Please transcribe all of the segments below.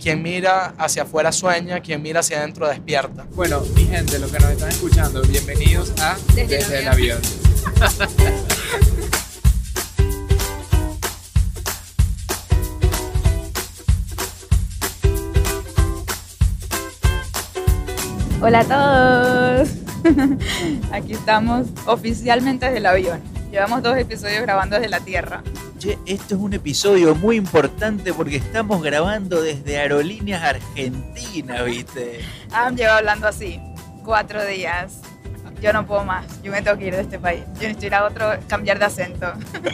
quien mira hacia afuera sueña, quien mira hacia adentro despierta. Bueno, mi gente, los que nos están escuchando, bienvenidos a Desde, el avión. Hola a todos. Aquí estamos oficialmente desde el avión. Llevamos dos episodios grabando desde la Tierra. Che, esto es un episodio muy importante porque estamos grabando desde Aerolíneas Argentinas, ¿viste? Ah, lleva hablando así, cuatro días. Yo no puedo más, yo me tengo que ir de este país. Yo necesito ir a otro, cambiar de acento.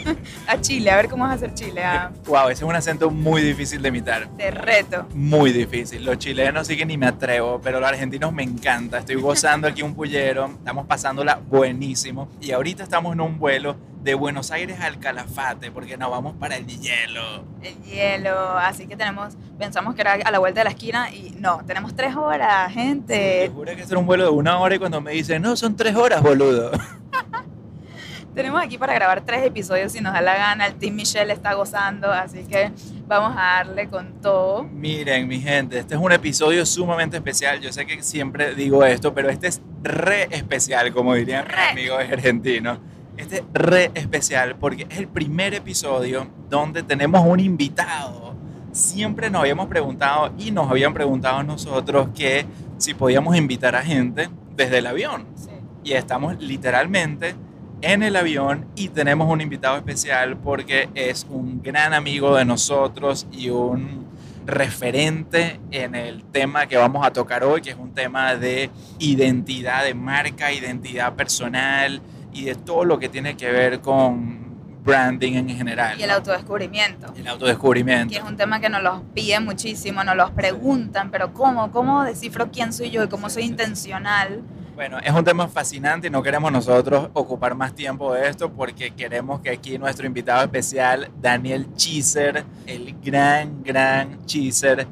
a Chile, a ver cómo es hacer Chile. Wow, ese es un acento muy difícil de imitar. Te reto. Muy difícil. Los chilenos sí que ni me atrevo, pero los argentinos me encanta. Estoy gozando aquí un pullero, estamos pasándola buenísimo. Y ahorita estamos en un vuelo de Buenos Aires al Calafate, porque nos vamos para el hielo. El hielo, así que tenemos, pensamos que era a la vuelta de la esquina y no, tenemos tres horas, gente. Sí, juro que es un vuelo de una hora y cuando me dicen, no, son tres horas, boludo. tenemos aquí para grabar tres episodios si nos da la gana, el Team Michelle está gozando, así que vamos a darle con todo. Miren, mi gente, este es un episodio sumamente especial. Yo sé que siempre digo esto, pero este es re especial, como dirían mis amigos argentinos este es re especial porque es el primer episodio donde tenemos un invitado. Siempre nos habíamos preguntado y nos habían preguntado nosotros que si podíamos invitar a gente desde el avión. Y estamos literalmente en el avión y tenemos un invitado especial porque es un gran amigo de nosotros y un referente en el tema que vamos a tocar hoy, que es un tema de identidad de marca, identidad personal, y de todo lo que tiene que ver con branding en general. Y el autodescubrimiento. El autodescubrimiento. Que es un tema que nos los piden muchísimo, nos los preguntan, pero ¿cómo? ¿Cómo descifro quién soy yo y cómo soy intencional? Bueno, es un tema fascinante y no queremos nosotros ocupar más tiempo de esto porque queremos que aquí nuestro invitado especial, Daniel Chiser, el gran, gran Chiser,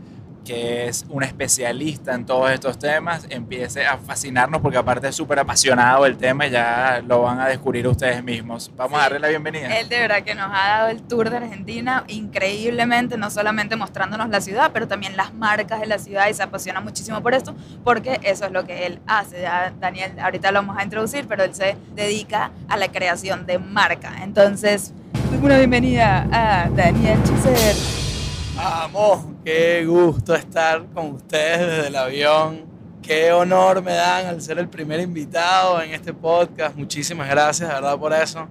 que es un especialista en todos estos temas, empiece a fascinarnos porque aparte es súper apasionado el tema y ya lo van a descubrir ustedes mismos. Vamos a darle la bienvenida. Él de verdad que nos ha dado el tour de Argentina increíblemente, no solamente mostrándonos la ciudad, pero también las marcas de la ciudad y se apasiona muchísimo por esto porque eso es lo que él hace. Ya Daniel, ahorita lo vamos a introducir, pero él se dedica a la creación de marca. Entonces, una bienvenida a Daniel Chiser. Vamos, qué gusto estar con ustedes desde el avión. Qué honor me dan al ser el primer invitado en este podcast. Muchísimas gracias, de verdad, por eso.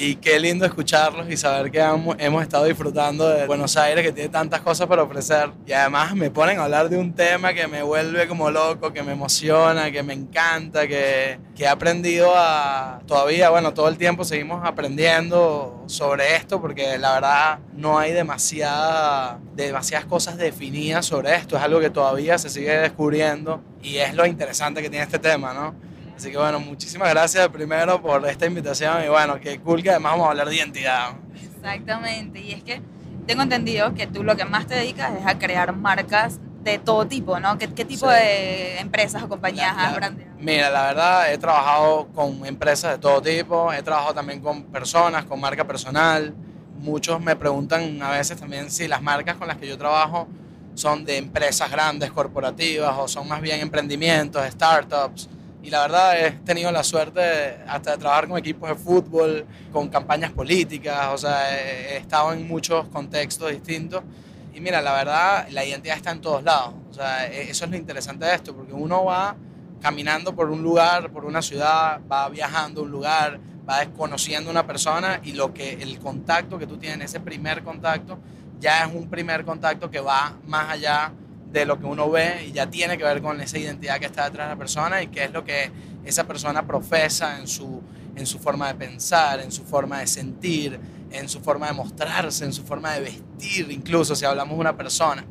Y qué lindo escucharlos y saber que hemos, estado disfrutando de Buenos Aires, que tiene tantas cosas para ofrecer. Y además me ponen a hablar de un tema que me vuelve como loco, que me emociona, que me encanta, que, que he aprendido a... Todavía, bueno, todo el tiempo seguimos aprendiendo sobre esto, porque la verdad no hay demasiada, demasiadas cosas definidas sobre esto. Es algo que todavía se sigue descubriendo y es lo interesante que tiene este tema, ¿no? Así que bueno, muchísimas gracias primero por esta invitación y bueno, qué cool que además vamos a hablar de identidad. Exactamente, y es que tengo entendido que tú lo que más te dedicas es a crear marcas de todo tipo, ¿no? ¿Qué, qué tipo de empresas o compañías has brandeado? Mira, la verdad he trabajado con empresas de todo tipo, he trabajado también con personas, con marca personal. Muchos me preguntan a veces también si las marcas con las que yo trabajo son de empresas grandes, corporativas, o son más bien emprendimientos, startups. Y la verdad he tenido la suerte hasta de trabajar con equipos de fútbol, con campañas políticas, o sea, he, estado en muchos contextos distintos. Y mira, la verdad, la identidad está en todos lados. O sea, e, eso es lo interesante de esto, porque uno va caminando por un lugar, por una ciudad, va viajando a un lugar, va desconociendo a una persona y lo que el contacto que tú tienes, ese primer contacto, ya es un primer contacto que va más allá de lo que uno ve y ya tiene que ver con esa identidad que está detrás de la persona y qué es lo que esa persona profesa en su, en su forma de pensar, en su forma de sentir, en su forma de mostrarse, en su forma de vestir, incluso si hablamos de una persona.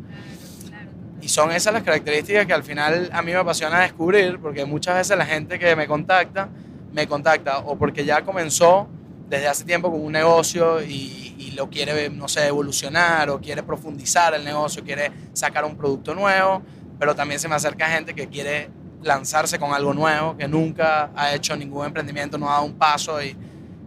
Y son esas las características que al final a mí me apasiona descubrir, porque muchas veces la gente que me contacta, me contacta o porque ya comenzó desde hace tiempo con un negocio y, lo quiere, no sé, evolucionar o quiere profundizar el negocio, quiere sacar un producto nuevo, pero también se me acerca gente que quiere lanzarse con algo nuevo, que nunca ha hecho ningún emprendimiento, no ha dado un paso y,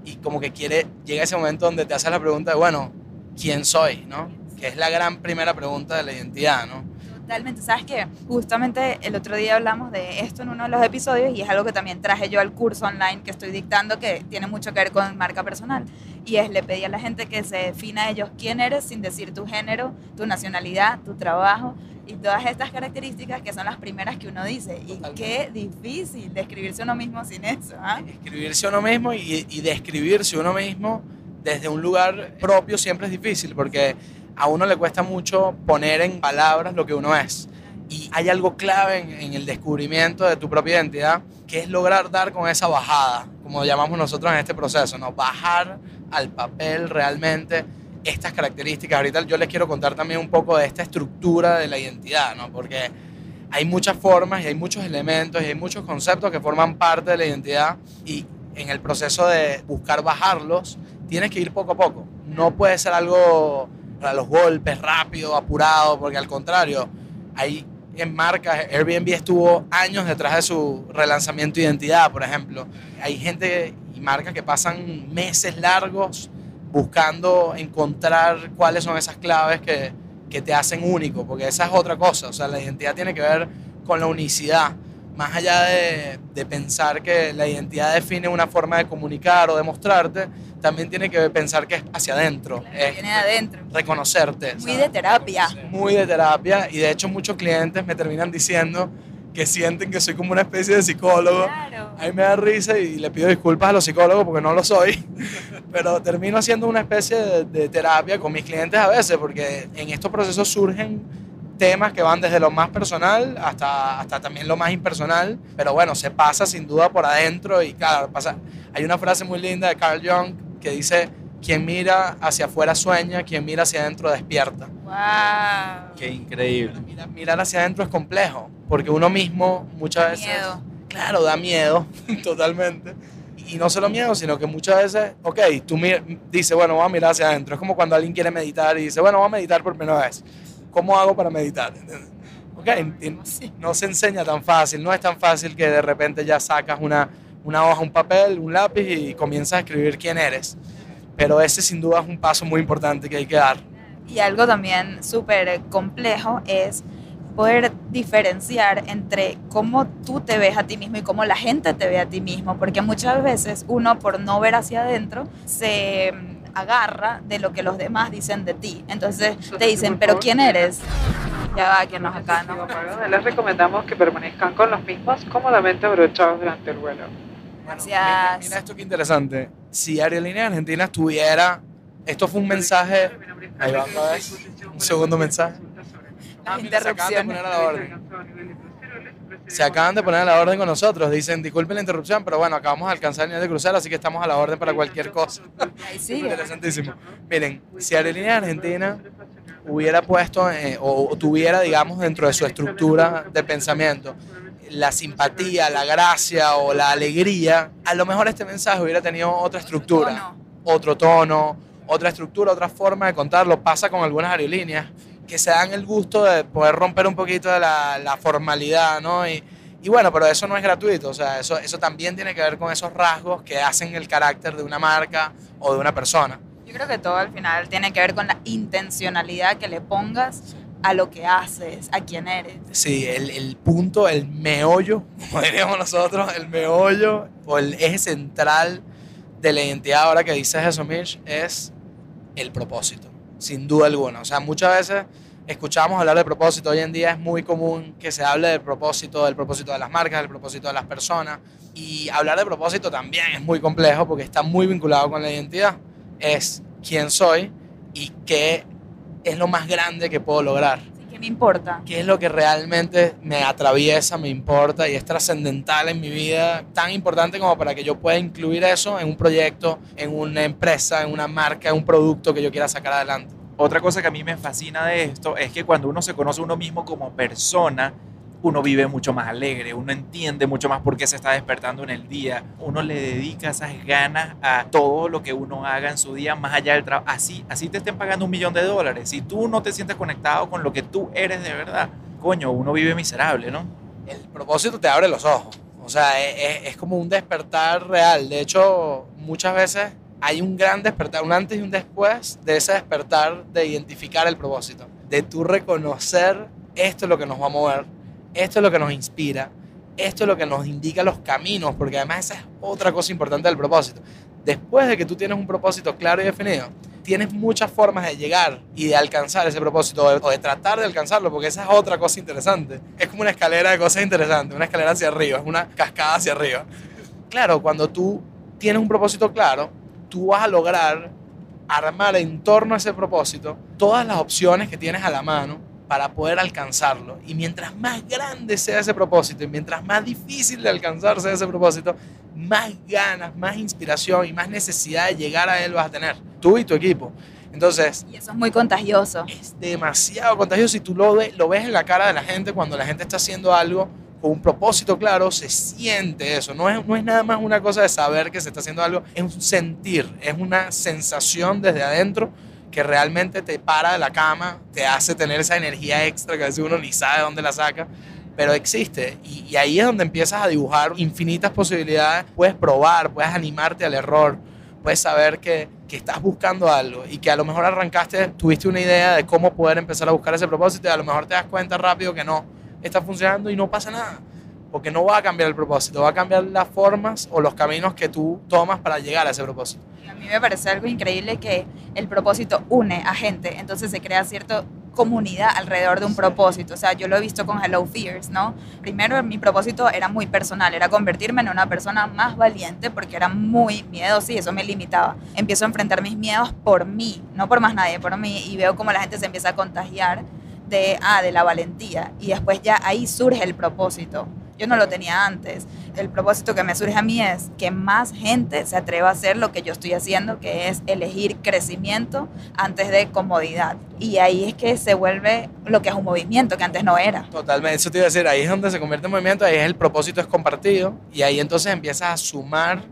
y como que quiere, llega ese momento donde te haces la pregunta de, bueno, ¿quién soy? ¿no? que es la gran primera pregunta de la identidad, ¿no? Totalmente, sabes que justamente el otro día hablamos de esto en uno de los episodios y es algo que también traje yo al curso online que estoy dictando que tiene mucho que ver con marca personal y es le pedí a la gente que se defina a ellos quién eres sin decir tu género, tu nacionalidad, tu trabajo y todas estas características que son las primeras que uno dice y Totalmente. qué difícil describirse uno mismo sin eso. Escribirse uno mismo y, y describirse uno mismo desde un lugar propio siempre es difícil porque a uno le cuesta mucho poner en palabras lo que uno es. Y hay algo clave en, en el descubrimiento de tu propia identidad, que es lograr dar con esa bajada, como llamamos nosotros en este proceso, ¿no? Bajar al papel realmente estas características. Ahorita yo les quiero contar también un poco de esta estructura de la identidad, ¿no? Porque hay muchas formas y hay muchos elementos y hay muchos conceptos que forman parte de la identidad y en el proceso de buscar bajarlos tienes que ir poco a poco. No puede ser algo a los golpes, rápido, apurado, porque al contrario, hay en marcas, Airbnb estuvo años detrás de su relanzamiento de identidad, por ejemplo. Hay gente y marcas que pasan meses largos buscando encontrar cuáles son esas claves que, que te hacen único, porque esa es otra cosa, o sea, la identidad tiene que ver con la unicidad, más allá de, de pensar que la identidad define una forma de comunicar o de mostrarte, también tiene que pensar que es hacia adentro, Que es viene de adentro. reconocerte. Muy ¿sabes? de terapia. muy de terapia y de hecho muchos clientes me terminan diciendo que sienten que soy como una especie de psicólogo. Claro. A mí me da risa y le pido disculpas a los psicólogos porque no lo soy, pero termino haciendo una especie de, de terapia con mis clientes a veces porque en estos procesos surgen temas que van desde lo más personal hasta, hasta también lo más impersonal, pero bueno, se pasa sin duda por adentro y claro, pasa. Hay una frase muy linda de Carl Jung que dice, quien mira hacia afuera sueña, quien mira hacia adentro despierta. Wow. Qué increíble. Mira- mirar hacia adentro es complejo, porque uno mismo muchas veces... Miedo. Claro, da miedo, totalmente. Y no solo miedo, sino que muchas veces, ok, tú dices, bueno, voy a mirar hacia adentro. Es como cuando alguien quiere meditar y dice, bueno, voy a meditar por primera vez. ¿Cómo hago para meditar? ¿Entiendes? Ok, no se enseña tan fácil, no es tan fácil que de repente ya sacas una, una hoja, un papel, un lápiz y comienzas a escribir quién eres. Pero ese sin duda es un paso muy importante que hay que dar. Y algo también súper complejo es poder diferenciar entre cómo tú te ves a ti mismo y cómo la gente te ve a ti mismo, porque muchas veces uno por no ver hacia adentro se mm, agarra de lo que los demás dicen de ti. Entonces te dicen, pero ¿quién eres? Ya va, que nos acá, ¿no? Les recomendamos que permanezcan con los mismos cómodamente abrochados durante el vuelo. Bueno, Gracias. mira, mira esto que interesante. Si Aerolínea Argentina estuviera, esto fue un mensaje, ahí va otra vez, un segundo mensaje. Las se acaban de interrupciones. poner a la orden. Se acaban de poner a la orden con nosotros. Dicen, disculpen la interrupción, pero bueno, acabamos de alcanzar el nivel de crucero, así que estamos a la orden para cualquier cosa. Ahí sigue. Interesantísimo. Miren, si Aerolínea Argentina hubiera puesto eh, o tuviera, digamos, dentro de su estructura de pensamiento la simpatía, la gracia o la alegría, a lo mejor este mensaje hubiera tenido otra estructura, Tono. otro tono, otra estructura, otra forma de contarlo. Pasa con algunas aerolíneas que se dan el gusto de poder romper un poquito de la, la formalidad, ¿no? Y, y bueno, pero eso no es gratuito, o sea, eso, eso también tiene que ver con esos rasgos que hacen el carácter de una marca o de una persona. Yo creo que todo al final tiene que ver con la intencionalidad que le pongas a lo que haces, a quién eres. Sí, el, el punto, el meollo, como diríamos nosotros, el meollo o el eje central de la identidad, ahora que dices eso, Mitch, es el propósito, sin duda alguna. O sea, muchas veces escuchamos hablar de propósito, hoy en día es muy común que se hable del propósito, del propósito de las marcas, del propósito de las personas. Y hablar de propósito también es muy complejo porque está muy vinculado con la identidad. Es quién soy y qué es lo más grande que puedo lograr que me importa. qué es lo que realmente me atraviesa, me importa y es trascendental en mi vida, tan importante como para que yo pueda incluir eso en un proyecto, en una empresa, en una marca, en un producto que yo quiera sacar adelante. Otra cosa que a mí me fascina de esto es que cuando uno se conoce a uno mismo como persona, uno vive mucho más alegre, uno entiende mucho más por qué se está despertando en el día, uno le dedica esas ganas a todo lo que uno haga en su día más allá del trabajo. Así, así te estén pagando un millón de dólares. Si tú no te sientes conectado con lo que tú eres de verdad, coño, uno vive miserable, ¿no? El propósito te abre los ojos, o sea, es, es- es como un despertar real. De hecho, muchas veces hay un gran despertar, un antes y un después de ese despertar de identificar el propósito, de tú reconocer esto es lo que nos va a mover, esto es lo que nos inspira, esto es lo que nos indica los caminos, porque además esa es otra cosa importante del propósito. Después de que tú tienes un propósito claro y definido, tienes muchas formas de llegar y de alcanzar ese propósito o de tratar de alcanzarlo, porque esa es otra cosa interesante. Es como una escalera de cosas interesantes, una escalera hacia arriba, es una cascada hacia arriba. Claro, cuando tú tienes un propósito claro, tú vas a lograr armar en torno a ese propósito todas las opciones que tienes a la mano para poder alcanzarlo. Y mientras más grande sea ese propósito y mientras más difícil de alcanzarse ese propósito, más ganas, más inspiración y más necesidad de llegar a él vas a tener, tú y tu equipo. Entonces, Y eso es muy contagioso. es demasiado contagioso y tú lo, ve- lo ves en la cara de la gente cuando la gente está haciendo algo con un propósito claro, se siente eso. No es, no es nada más una cosa de saber que se está haciendo algo, es un sentir, es una sensación desde adentro que realmente te para de la cama, te hace tener esa energía extra que a veces uno ni sabe dónde la saca, pero existe. Y, y ahí es donde empiezas a dibujar infinitas posibilidades. Puedes probar, puedes animarte al error, puedes saber que, que estás buscando algo y que a lo mejor arrancaste, tuviste una idea de cómo poder empezar a buscar ese propósito y a lo mejor te das cuenta rápido que no está funcionando y no pasa nada. Porque no va a cambiar el propósito, va a cambiar las formas o los caminos que tú tomas para llegar a ese propósito. A mí me parece algo increíble que el propósito une a gente, entonces se crea cierta comunidad alrededor de un propósito. O sea, yo lo he visto con Hello Fears, ¿no? Primero, mi propósito era muy personal, era convertirme en una persona más valiente porque era muy miedosa y eso me limitaba. Empiezo a enfrentar mis miedos por mí, no por más nadie, por mí, y veo cómo la gente se empieza a contagiar de, ah, de la valentía. Y después ya ahí surge el propósito. Yo no lo tenía antes. El propósito que me surge a mí es que más gente se atreva a hacer lo que yo estoy haciendo, que es elegir crecimiento antes de comodidad. Y ahí es que se vuelve lo que es un movimiento, que antes no era. Totalmente, eso te iba a decir, ahí es donde se convierte en movimiento, ahí es el propósito es compartido y ahí entonces empiezas a sumar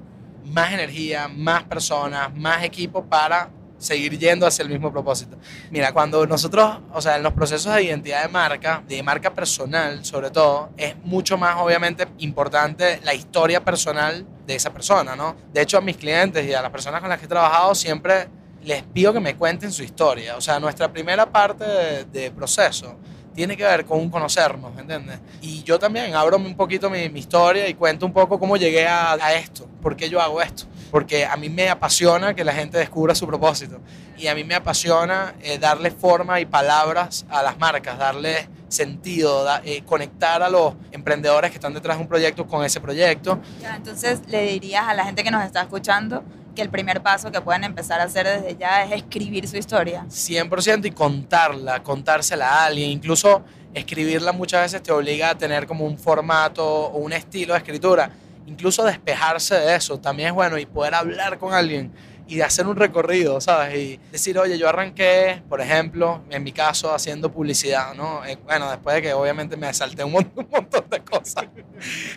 más energía, más personas, más equipo para seguir yendo hacia el mismo propósito. Mira, cuando nosotros, o sea, en los procesos de identidad de marca, de marca personal sobre todo, es mucho más obviamente importante la historia personal de esa persona, ¿no? De hecho, a mis clientes y a las personas con las que he trabajado siempre les pido que me cuenten su historia. O sea, nuestra primera parte de, proceso tiene que ver con conocernos, ¿me entiendes? Y yo también abro un poquito mi, mi historia y cuento un poco cómo llegué a, a esto, por qué yo hago esto. Porque a mí me apasiona que la gente descubra su propósito. Y a mí me apasiona eh, darle forma y palabras a las marcas, darle sentido, da- eh, conectar a los emprendedores que están detrás de un proyecto con ese proyecto. Ya, entonces le dirías a la gente que nos está escuchando que el primer paso que pueden empezar a hacer desde ya es escribir su historia. 100% y contarla, contársela a alguien. Incluso escribirla muchas veces te obliga a tener como un formato o un estilo de escritura. Incluso despejarse de eso también es bueno y poder hablar con alguien y de hacer un recorrido, ¿sabes? Y decir, oye, yo arranqué, por ejemplo, en mi caso, haciendo publicidad, ¿no? Eh, bueno, después de que obviamente me salté un montón, un montón de cosas.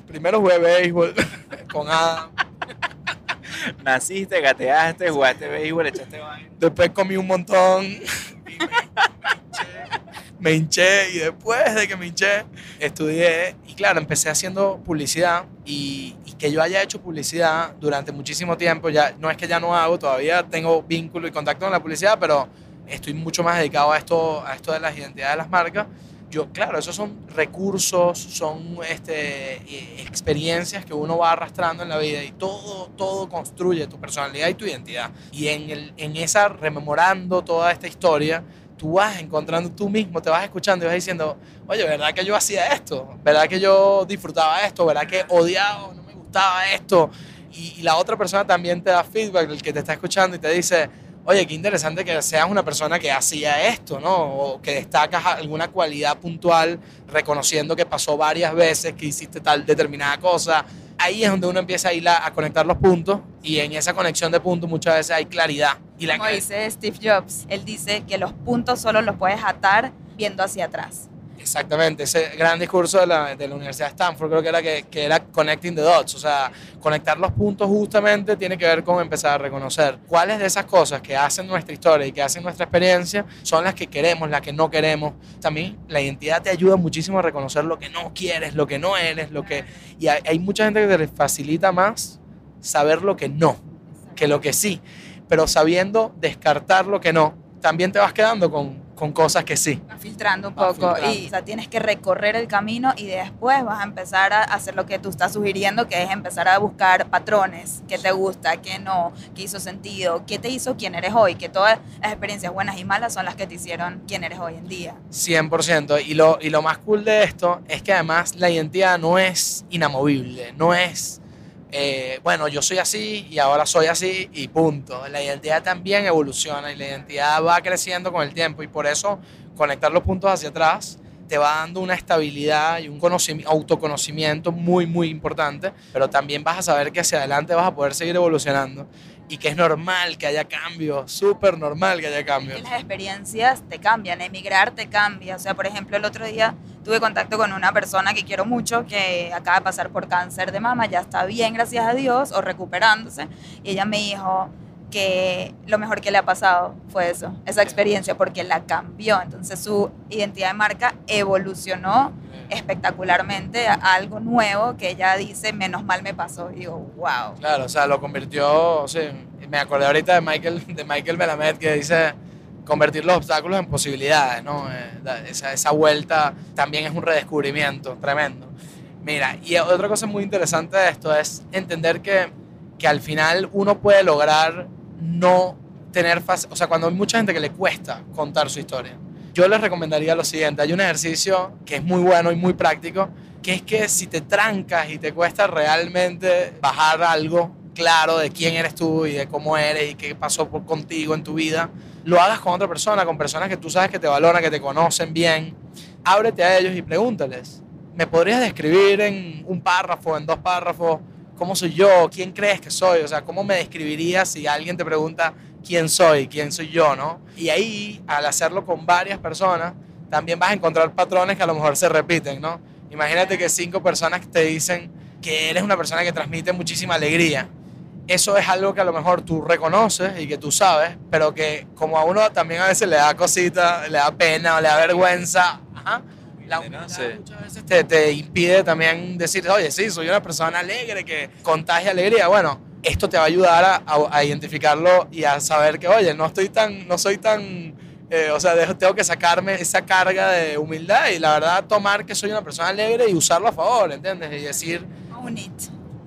Primero jugué béisbol con Adam, Naciste, gateaste, jugaste béisbol, echaste vaina. después comí un montón. me hinché y después de que me hinché estudié y claro, empecé haciendo publicidad y, y que yo haya hecho publicidad durante muchísimo tiempo, ya no es que ya no hago, todavía tengo vínculo y contacto con la publicidad, pero estoy mucho más dedicado a esto, a esto de las identidades de las marcas. Yo, claro, esos son recursos, son este, eh, experiencias que uno va arrastrando en la vida y todo, todo construye tu personalidad y tu identidad. Y en, el, en esa, rememorando toda esta historia, tú vas encontrando tú mismo, te vas escuchando y vas diciendo, oye, ¿verdad que yo hacía esto? ¿Verdad que yo disfrutaba esto? ¿Verdad que odiaba gustaba esto? Y, y la otra persona también te da feedback, el que te está escuchando y te dice, oye, qué interesante que seas una persona que hacía esto, ¿no? O que destacas alguna cualidad puntual, reconociendo que pasó varias veces que hiciste tal determinada cosa. Ahí es donde uno empieza a ir a, a conectar los puntos y en esa conexión de puntos muchas veces hay claridad. Y la Como dice Steve Jobs, él dice que los puntos solo los puedes atar viendo hacia atrás. Exactamente, ese gran discurso de la, de la Universidad de Stanford creo que era que, que era connecting the dots, o sea, conectar los puntos justamente tiene que ver con empezar a reconocer cuáles de esas cosas que hacen nuestra historia y que hacen nuestra experiencia son las que queremos, las que no queremos. También la identidad te ayuda muchísimo a reconocer lo que no quieres, lo que no eres, lo que... Y hay, hay mucha gente que te facilita más saber lo que no que lo que sí, pero sabiendo descartar lo que no, también te vas quedando con, con cosas que sí. Filtrando un poco filtrando. y o sea, tienes que recorrer el camino y después vas a empezar a hacer lo que tú estás sugiriendo, que es empezar a buscar patrones, qué te gusta, qué no, qué hizo sentido, qué te hizo quién eres hoy, que todas las experiencias buenas y malas son las que te hicieron quién eres hoy en día. 100%. Y lo, y lo más cool de esto es que además la identidad no es inamovible, no es, eh, bueno, yo soy así y ahora soy así y punto. La identidad también evoluciona y la identidad va creciendo con el tiempo y por eso conectar los puntos hacia atrás te va dando una estabilidad y un conocimiento, autoconocimiento muy, muy importante, pero también vas a saber que hacia adelante vas a poder seguir evolucionando y que es normal que haya cambios, súper normal que haya cambios. que las experiencias te cambian, emigrar te cambia. O sea, por ejemplo, el otro día tuve contacto con una persona que quiero mucho, que acaba de pasar por cáncer de mama, ya está bien, gracias a Dios, o recuperándose, y ella me dijo que lo mejor que le ha pasado fue eso, esa experiencia, porque la cambió. Entonces su identidad de marca evolucionó espectacularmente a algo nuevo que ella dice, menos mal me pasó. Y digo, wow. Claro, o sea, lo convirtió, sí, me acordé ahorita de Michael, de Michael Melamed que dice convertir los obstáculos en posibilidades, ¿no? Eh, esa vuelta también es un redescubrimiento tremendo. Mira, y otra cosa muy interesante de esto es entender que, que al final uno puede lograr no tener fácil, o sea, cuando hay mucha gente que le cuesta contar su historia. Yo les recomendaría lo siguiente, hay un ejercicio que es muy bueno y muy práctico, que es que si te trancas y te cuesta realmente bajar algo claro de quién eres tú y de cómo eres y qué pasó por contigo en tu vida, lo hagas con otra persona, con personas que tú sabes que te valoran, que te conocen bien. Ábrete a ellos y pregúntales, ¿me podrías describir en un párrafo, en dos párrafos, cómo soy yo? ¿Quién crees que soy? O sea, ¿cómo me describirías si alguien te pregunta quién soy, quién soy yo, no? Y ahí, al hacerlo con varias personas, también vas a encontrar patrones que a lo mejor se repiten, ¿no? Imagínate que cinco personas te dicen que eres una persona que transmite muchísima alegría. Eso es algo que a lo mejor tú reconoces y que tú sabes, pero que como a uno también a veces le da cosita, le da pena o le da vergüenza, ajá, la humildad muchas veces te, te impide también decir, oye, sí, soy una persona alegre que contagia alegría. Bueno, esto te va a ayudar a, a- a identificarlo y a saber que, oye, no estoy tan, no soy tan, eh, o sea, dejo- tengo que sacarme esa carga de humildad y la verdad tomar que soy una persona alegre y usarlo a favor, ¿entiendes? Y decir, Own it.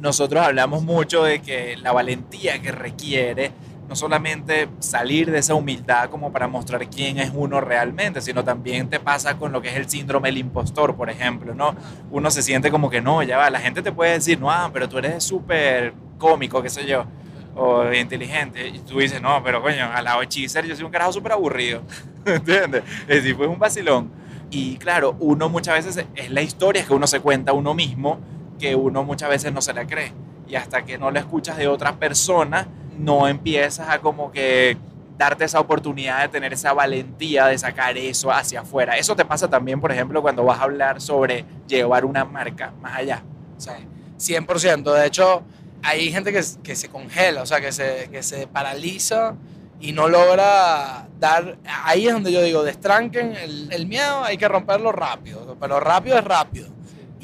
Nosotros hablamos mucho de que la valentía que requiere no solamente salir de esa humildad como para mostrar quién es uno realmente, sino también te pasa con lo que es el síndrome del impostor, por ejemplo, ¿no? Uno se siente como que no, ya va, la gente te puede decir, no, ah, pero tú eres súper cómico, qué sé yo, o inteligente, y tú dices, no, pero coño, al lado de yo soy un carajo súper aburrido, ¿entiendes? Es decir, pues un vacilón. Y claro, uno muchas veces, es la historia que uno se cuenta a uno mismo, que uno muchas veces no se la cree. Y hasta que no la escuchas de otra persona, no empiezas a como que darte esa oportunidad de tener esa valentía de sacar eso hacia afuera. Eso te pasa también, por ejemplo, cuando vas a hablar sobre llevar una marca más allá. Sea, 100%. De hecho, hay gente que, que se congela, o sea, que se, que se paraliza y no logra dar... Ahí es donde yo digo, destranquen el miedo, hay que romperlo rápido, pero rápido es rápido.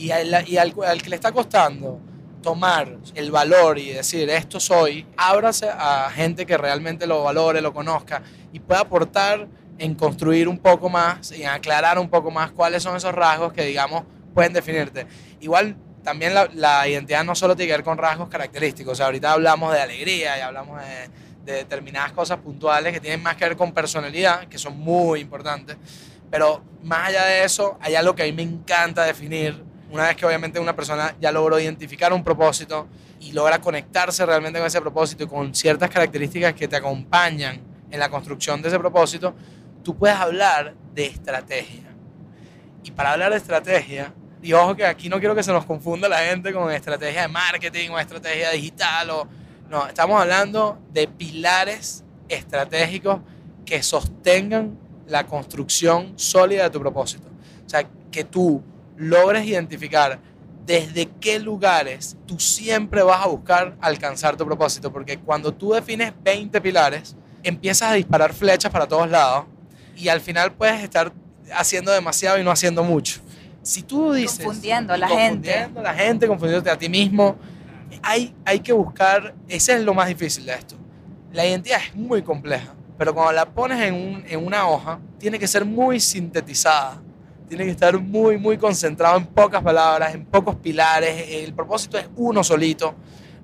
Y, al, y al, al que le está costando tomar el valor y decir, esto soy, ábrase a gente que realmente lo valore, lo conozca y pueda aportar en construir un poco más y en aclarar un poco más cuáles son esos rasgos que, digamos, pueden definirte. Igual también la, la identidad no solo tiene que ver con rasgos característicos, o sea, ahorita hablamos de alegría y hablamos de, de determinadas cosas puntuales que tienen más que ver con personalidad, que son muy importantes, pero más allá de eso, hay algo que a mí me encanta definir, una vez que obviamente una persona ya logró identificar un propósito y logra conectarse realmente con ese propósito y con ciertas características que te acompañan en la construcción de ese propósito, tú puedes hablar de estrategia. Y para hablar de estrategia, y ojo que aquí no quiero que se nos confunda la gente con estrategia de marketing o estrategia digital, o, no, estamos hablando de pilares estratégicos que sostengan la construcción sólida de tu propósito. O sea, que tú logres identificar desde qué lugares tú siempre vas a buscar alcanzar tu propósito, porque cuando tú defines 20 pilares, empiezas a disparar flechas para todos lados y al final puedes estar haciendo demasiado y no haciendo mucho. Si tú dices... Confundiendo a la gente. Confundiendo a la gente, confundiéndote a ti mismo, hay, hay que buscar, ese es lo más difícil de esto. La identidad es muy compleja, pero cuando la pones en, un- en una hoja, tiene que ser muy sintetizada, tiene que estar muy, muy concentrado en pocas palabras, en pocos pilares. El propósito es uno solito,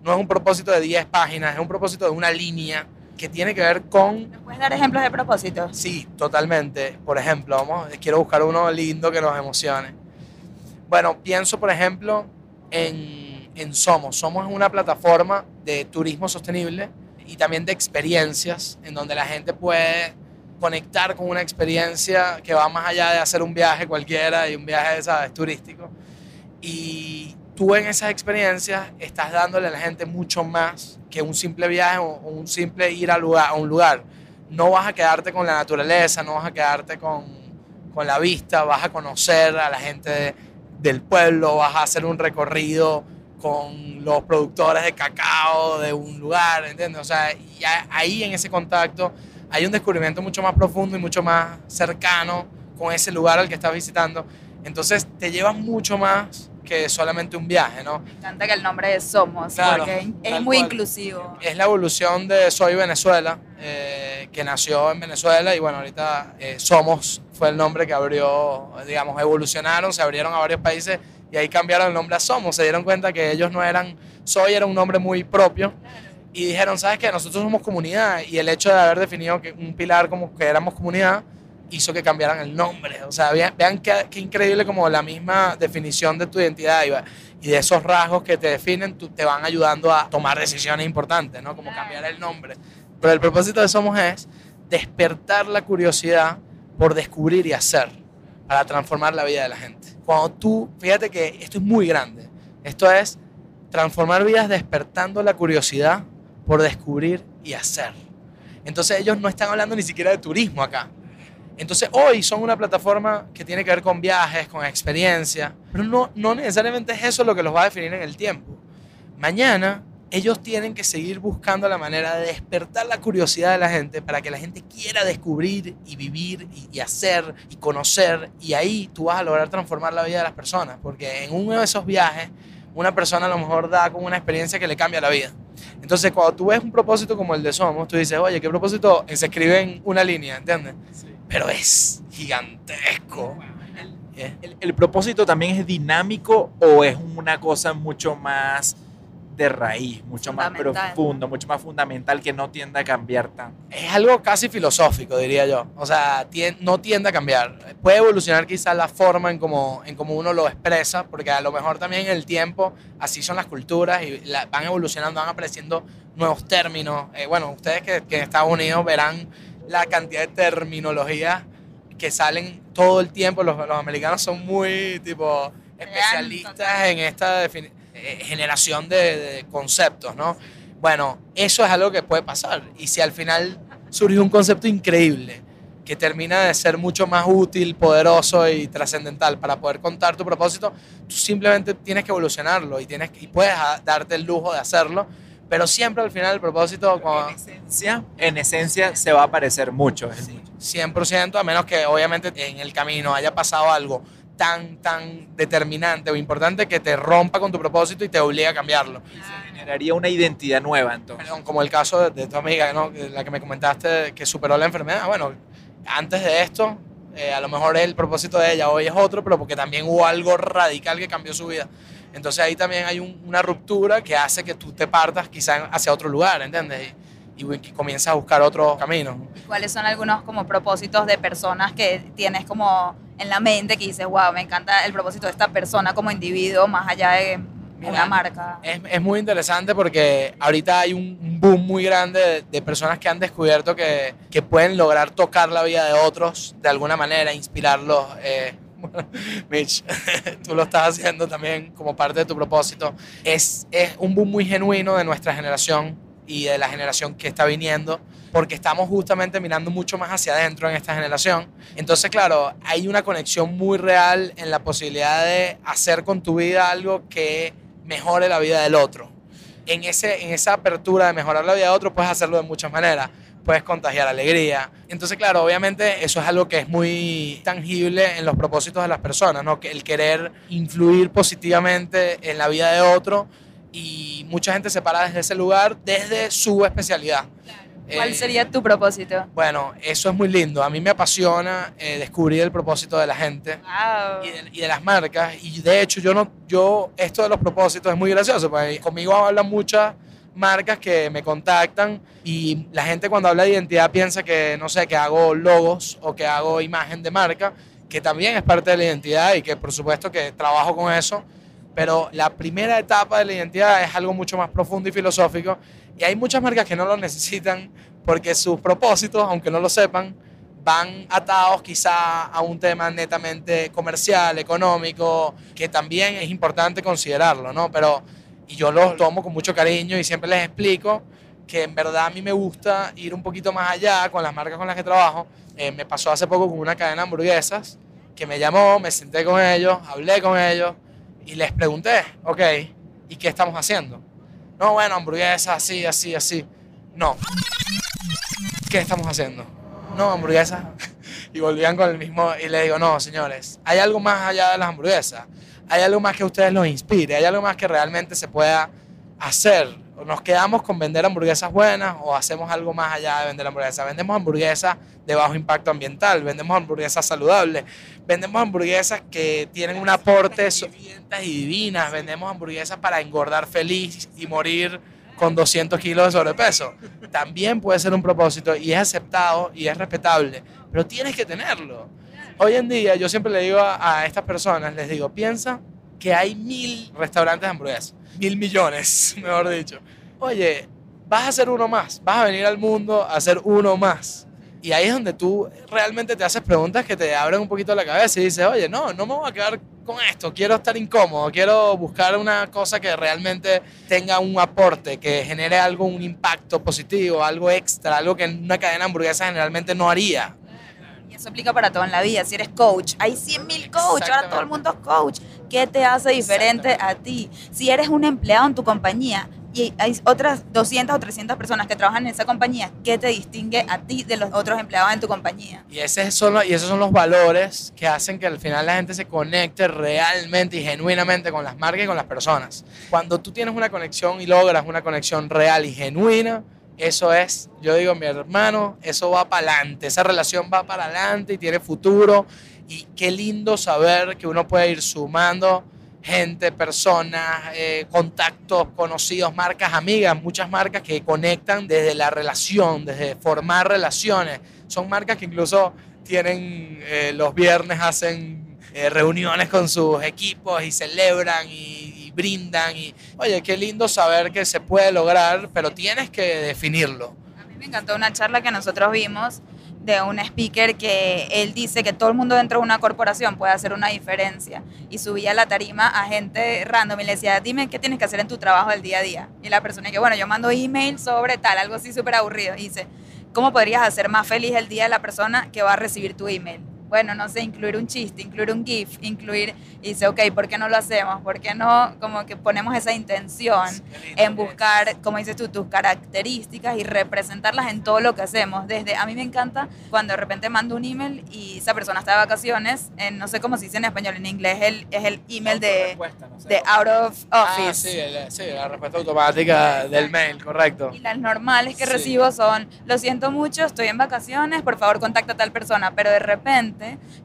no es un propósito de 10 páginas, es un propósito de una línea que tiene que ver con ¿Me puedes dar ejemplos de propósitos? Sí, totalmente. Por ejemplo, vamos, quiero buscar uno lindo que nos emocione. Bueno, pienso, por ejemplo, en, en Somos. Somos es una plataforma de turismo sostenible y también de experiencias, en donde la gente puede conectar con una experiencia que va más allá de hacer un viaje cualquiera y un viaje, ¿sabes?, turístico. Y tú en esas experiencias estás dándole a la gente mucho más que un simple viaje o un simple ir a, lugar, a un lugar. No vas a quedarte con la naturaleza, no vas a quedarte con, con la vista, vas a conocer a la gente del pueblo, vas a hacer un recorrido con los productores de cacao de un lugar, ¿entiendes? O sea, y ahí en ese contacto hay un descubrimiento mucho más profundo y mucho más cercano con ese lugar al que estás visitando. Entonces te llevas mucho más que solamente un viaje, ¿no? Me encanta que el nombre es Somos, Claro, porque es muy cual. inclusivo. Es la evolución de Soy Venezuela, eh, que nació en Venezuela y bueno, ahorita eh, Somos fue el nombre que abrió, digamos, evolucionaron, se abrieron a varios países y ahí cambiaron el nombre a Somos. Se dieron cuenta que ellos no eran, Soy era un nombre muy propio y dijeron, ¿sabes qué? Nosotros somos comunidad y el hecho de haber definido que un pilar como que éramos comunidad hizo que cambiaran el nombre. O sea, vean, vean qué, qué increíble como la misma definición de tu identidad y, de esos rasgos que te definen tú- te van ayudando a tomar decisiones importantes, ¿no? Como cambiar el nombre. Pero el propósito de Somos es despertar la curiosidad por descubrir y hacer para transformar la vida de la gente. Cuando tú, fíjate que esto es muy grande, esto es transformar vidas despertando la curiosidad por descubrir y hacer. Entonces ellos no están hablando ni siquiera de turismo acá. Entonces hoy son una plataforma que tiene que ver con viajes, con experiencia, pero no, no necesariamente es eso lo que los va a definir en el tiempo. Mañana ellos tienen que seguir buscando la manera de despertar la curiosidad de la gente para que la gente quiera descubrir y vivir y, y hacer y conocer y ahí tú vas a lograr transformar la vida de las personas, porque en uno de esos viajes una persona a lo mejor da con una experiencia que le cambia la vida. Entonces, cuando tú ves un propósito como el de Somos, tú dices, oye, ¿qué propósito? Se escribe en una línea, ¿entiendes? Pero es gigantesco. ¿El, el propósito también es dinámico o es una cosa mucho más de raíz, mucho más profundo, mucho más fundamental que no tiende a cambiar tanto? Es algo casi filosófico, diría yo. O sea, tien- no tiende a cambiar. Puede evolucionar quizás la forma en cómo en cómo uno lo expresa, porque a lo mejor también en el tiempo, así son las culturas y la- van evolucionando, van apareciendo nuevos términos. Eh, bueno, ustedes que, que en Estados Unidos verán la cantidad de terminologías que salen todo el tiempo. Los, los americanos son muy, tipo, especialistas en esta defini- eh, generación de, de conceptos, ¿no? Bueno, eso es algo que puede pasar. Y si al final surge un concepto increíble que termina de ser mucho más útil, poderoso y trascendental para poder contar tu propósito, tú simplemente tienes que evolucionarlo y, tienes, y puedes darte el lujo de hacerlo, pero siempre al final el propósito, En esencia, en esencia se va a parecer mucho. mucho. 100%, a menos que obviamente en el camino haya pasado algo tan, tan determinante o importante que te rompa con tu propósito y te obliga a cambiarlo. Generaría una identidad nueva entonces. Perdón, como el caso de, de tu amiga, ¿no? La que me comentaste que superó la enfermedad. Bueno, antes de esto, eh, a lo mejor el propósito de ella hoy es otro, pero porque también hubo algo radical que cambió su vida. Entonces ahí también hay un- una ruptura que hace que tú te partas quizás hacia otro lugar, ¿entiendes? Y, y comienzas a buscar otro camino. ¿Y cuáles son algunos como propósitos de personas que tienes como en la mente que dices, wow, me encanta el propósito de esta persona como individuo más allá de Mira, una marca? Es, es muy interesante porque ahorita hay un un boom muy grande de, de personas que han descubierto que, que pueden lograr tocar la vida de otros de alguna manera, inspirarlos. eh, bueno, Mitch, tú lo estás haciendo también como parte de tu propósito. Es, es un boom muy genuino de nuestra generación y de la generación que está viniendo, porque estamos justamente mirando mucho más hacia adentro en esta generación. Entonces, claro, hay una conexión muy real en la posibilidad de hacer con tu vida algo que mejore la vida del otro. En, ese, en esa apertura de mejorar la vida de otro, puedes hacerlo de muchas maneras. Puedes contagiar alegría. Entonces, claro, obviamente eso es algo que es muy tangible en los propósitos de las personas, ¿no? El querer influir positivamente en la vida de otro y mucha gente se para desde ese lugar, desde su especialidad. ¿Cuál Eh, sería tu propósito? Bueno, eso es muy lindo. A mí me apasiona eh, descubrir el propósito de la gente Wow. y de, y de las marcas. Y de hecho, yo no, yo, esto de los propósitos es muy gracioso, porque conmigo hablan muchas marcas que me contactan y la gente cuando habla de identidad piensa que, no sé, que hago logos o que hago imagen de marca, que también es parte de la identidad y que por supuesto que trabajo con eso, pero la primera etapa de la identidad es algo mucho más profundo y filosófico y hay muchas marcas que no lo necesitan porque sus propósitos, aunque no lo sepan, van atados quizá a un tema netamente comercial, económico, que también es importante considerarlo, ¿no? Pero, y yo los tomo con mucho cariño y siempre les explico que en verdad a mí me gusta ir un poquito más allá con las marcas con las que trabajo. Eh, me pasó hace poco con una cadena de hamburguesas que me llamó, me senté con ellos, hablé con ellos y les pregunté, ok, ¿y qué estamos haciendo? No, bueno, hamburguesas así, así, así. No. ¿Qué estamos haciendo? No, hamburguesas. Y volvían con el mismo, y le digo, no, señores, hay algo más allá de las hamburguesas. Hay algo más que a ustedes los inspire, hay algo más que realmente se pueda hacer. O nos quedamos con vender hamburguesas buenas o hacemos algo más allá de vender hamburguesas. Vendemos hamburguesas de bajo impacto ambiental, vendemos hamburguesas saludables, vendemos hamburguesas que tienen un aporte suficientes y divinas, vendemos hamburguesas para engordar feliz y morir con 200 kilos de sobrepeso. También puede ser un propósito y es aceptado y es respetable, pero tienes que tenerlo. Hoy en día yo siempre le digo a, a estas personas, les digo, piensa que hay mil restaurantes de hamburguesas, mil millones, mejor dicho. Oye, vas a hacer uno más, vas a venir al mundo a hacer uno más. Y ahí es donde tú realmente te haces preguntas que te abren un poquito la cabeza y dices, oye, no, no me voy a quedar con esto, quiero estar incómodo, quiero buscar una cosa que realmente tenga un aporte, que genere algo, un impacto positivo, algo extra, algo que en una cadena de hamburguesas generalmente no haría. Y eso aplica para todo en la vida. Si eres coach, hay 100.000 coach, ahora todo el mundo es coach. ¿Qué te hace diferente a ti? Si eres un empleado en tu compañía y hay otras 200 o 300 personas que trabajan en esa compañía, ¿qué te distingue a ti de los otros empleados en tu compañía? Y, ese son los- y esos son los valores que hacen que al final la gente se conecte realmente y genuinamente con las marcas y con las personas. Cuando tú tienes una conexión y logras una conexión real y genuina, eso es, yo digo, mi hermano, eso va para adelante, esa relación va para adelante y tiene futuro. Y qué lindo saber que uno puede ir sumando gente, personas, eh, contactos, conocidos, marcas, amigas, muchas marcas que conectan desde la relación, desde formar relaciones. Son marcas que incluso tienen, eh, los viernes hacen eh, reuniones con sus equipos y celebran y, y brindan. Y, oye, qué lindo saber que se puede lograr, pero tienes que definirlo. A mí me encantó una charla que nosotros vimos de un speaker que él dice que todo el mundo dentro de una corporación puede hacer una diferencia y subía la tarima a gente random y le decía, dime qué tienes que hacer en tu trabajo del día a día. Y la persona que, bueno, yo mando email sobre tal, algo así súper aburrido. Y dice, ¿cómo podrías hacer más feliz el día de la persona que va a recibir tu email? Bueno, no sé, incluir un chiste, incluir un GIF, incluir, y dice, ok, ¿por qué no lo hacemos? ¿Por qué no como que ponemos esa intención en buscar, como dices tú, tus características y representarlas en todo lo que hacemos? Desde, a mí me encanta cuando de repente mando un email y esa persona está de vacaciones, en, no sé cómo se dice en español, en inglés el, es el email de, de out of Ah, office. sí, el- sí, la respuesta automática del mail, correcto. Y las normales que Sí. recibo son, lo siento mucho, estoy en vacaciones, por favor contacta a tal persona. Pero de repente,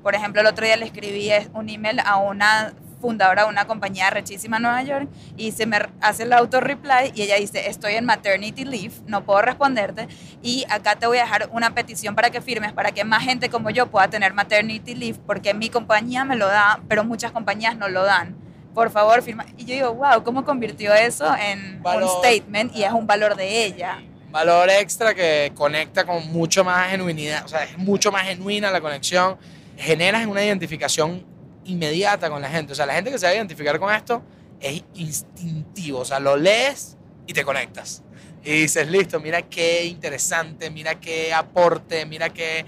por ejemplo, el otro día le escribí es- un email a una fundadora de una compañía rechísima en Nueva York y se me hace el auto reply y ella dice, estoy en maternity leave, no puedo responderte y acá te voy a dejar una petición para que firmes para que más gente como yo pueda tener maternity leave porque mi compañía me lo da, pero muchas compañías no lo dan. Por favor, firma. Y yo digo, wow, ¿cómo convirtió eso en Valor. un statement y es un valor de ella? Valor extra que conecta con mucho más genuinidad, o sea, es mucho más genuina la conexión, generas una identificación inmediata con la gente, o sea, la gente que se va a identificar con esto es instintivo, o sea, lo lees y te conectas. Y dices, listo, mira qué interesante, mira qué aporte, mira qué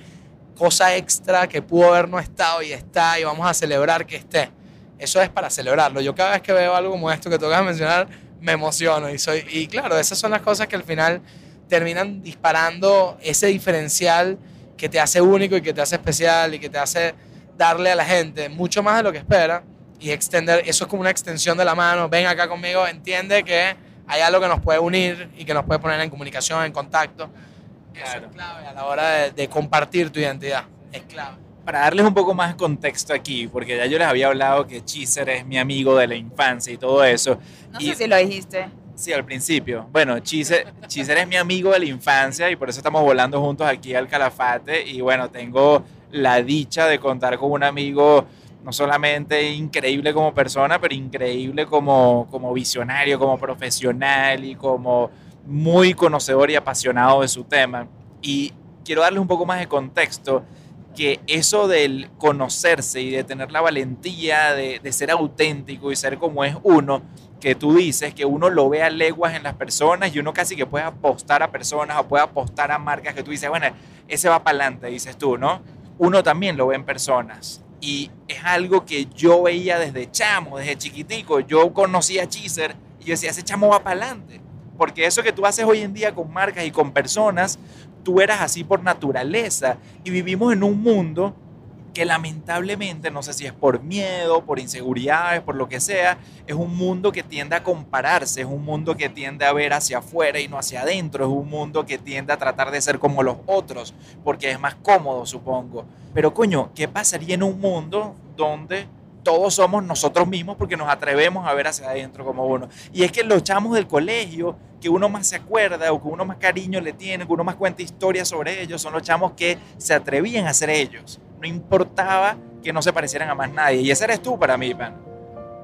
cosa extra que pudo haber no estado y está y vamos a celebrar que esté. Eso es para celebrarlo. Yo cada vez que veo algo como esto que tocas mencionar, me emociono y soy y claro, esas son las cosas que al final terminan disparando ese diferencial que te hace único y que te hace especial y que te hace darle a la gente mucho más de lo que espera y extender, eso es como una extensión de la mano, ven acá conmigo, entiende que hay algo que nos puede unir y que nos puede poner en comunicación, en contacto. Eso Claro. es clave a la hora de, de compartir tu identidad. Es clave. Para darles un poco más de contexto aquí, porque ya yo les había hablado que Cheezer es mi amigo de la infancia y todo eso. No Y- sé si lo dijiste. Sí, al principio. Bueno, Cheezer es mi amigo de la infancia y por eso estamos volando juntos aquí al Calafate. Y bueno, tengo la dicha de contar con un amigo no solamente increíble como persona, pero increíble como, como visionario, como profesional y como muy conocedor y apasionado de su tema. Y quiero darles un poco más de contexto que eso del conocerse y de tener la valentía de ser auténtico y ser como es uno, que tú dices, que uno lo ve a leguas en las personas y uno casi que puede apostar a personas o puede apostar a marcas que tú dices, bueno, ese va para adelante, dices tú, ¿no? Uno también lo ve en personas. Y es algo que yo veía desde chamo, desde chiquitico. Yo conocía a Cheezer y yo decía, ese chamo va para adelante. Porque eso que tú haces hoy en día con marcas y con personas, tú eras así por naturaleza. Y vivimos en un mundo que lamentablemente, no sé si es por miedo, por inseguridades, por lo que sea, es un mundo que tiende a compararse, es un mundo que tiende a ver hacia afuera y no hacia adentro, es un mundo que tiende a tratar de ser como los otros, porque es más cómodo, supongo. Pero coño, ¿qué pasaría en un mundo donde todos somos nosotros mismos porque nos atrevemos a ver hacia adentro como uno? Y es que los chamos del colegio, que uno más se acuerda o que uno más cariño le tiene, que uno más cuenta historias sobre ellos, son los chamos que se atrevían a ser ellos. No importaba que no se parecieran a más nadie. Y ese eres tú para mí, pan.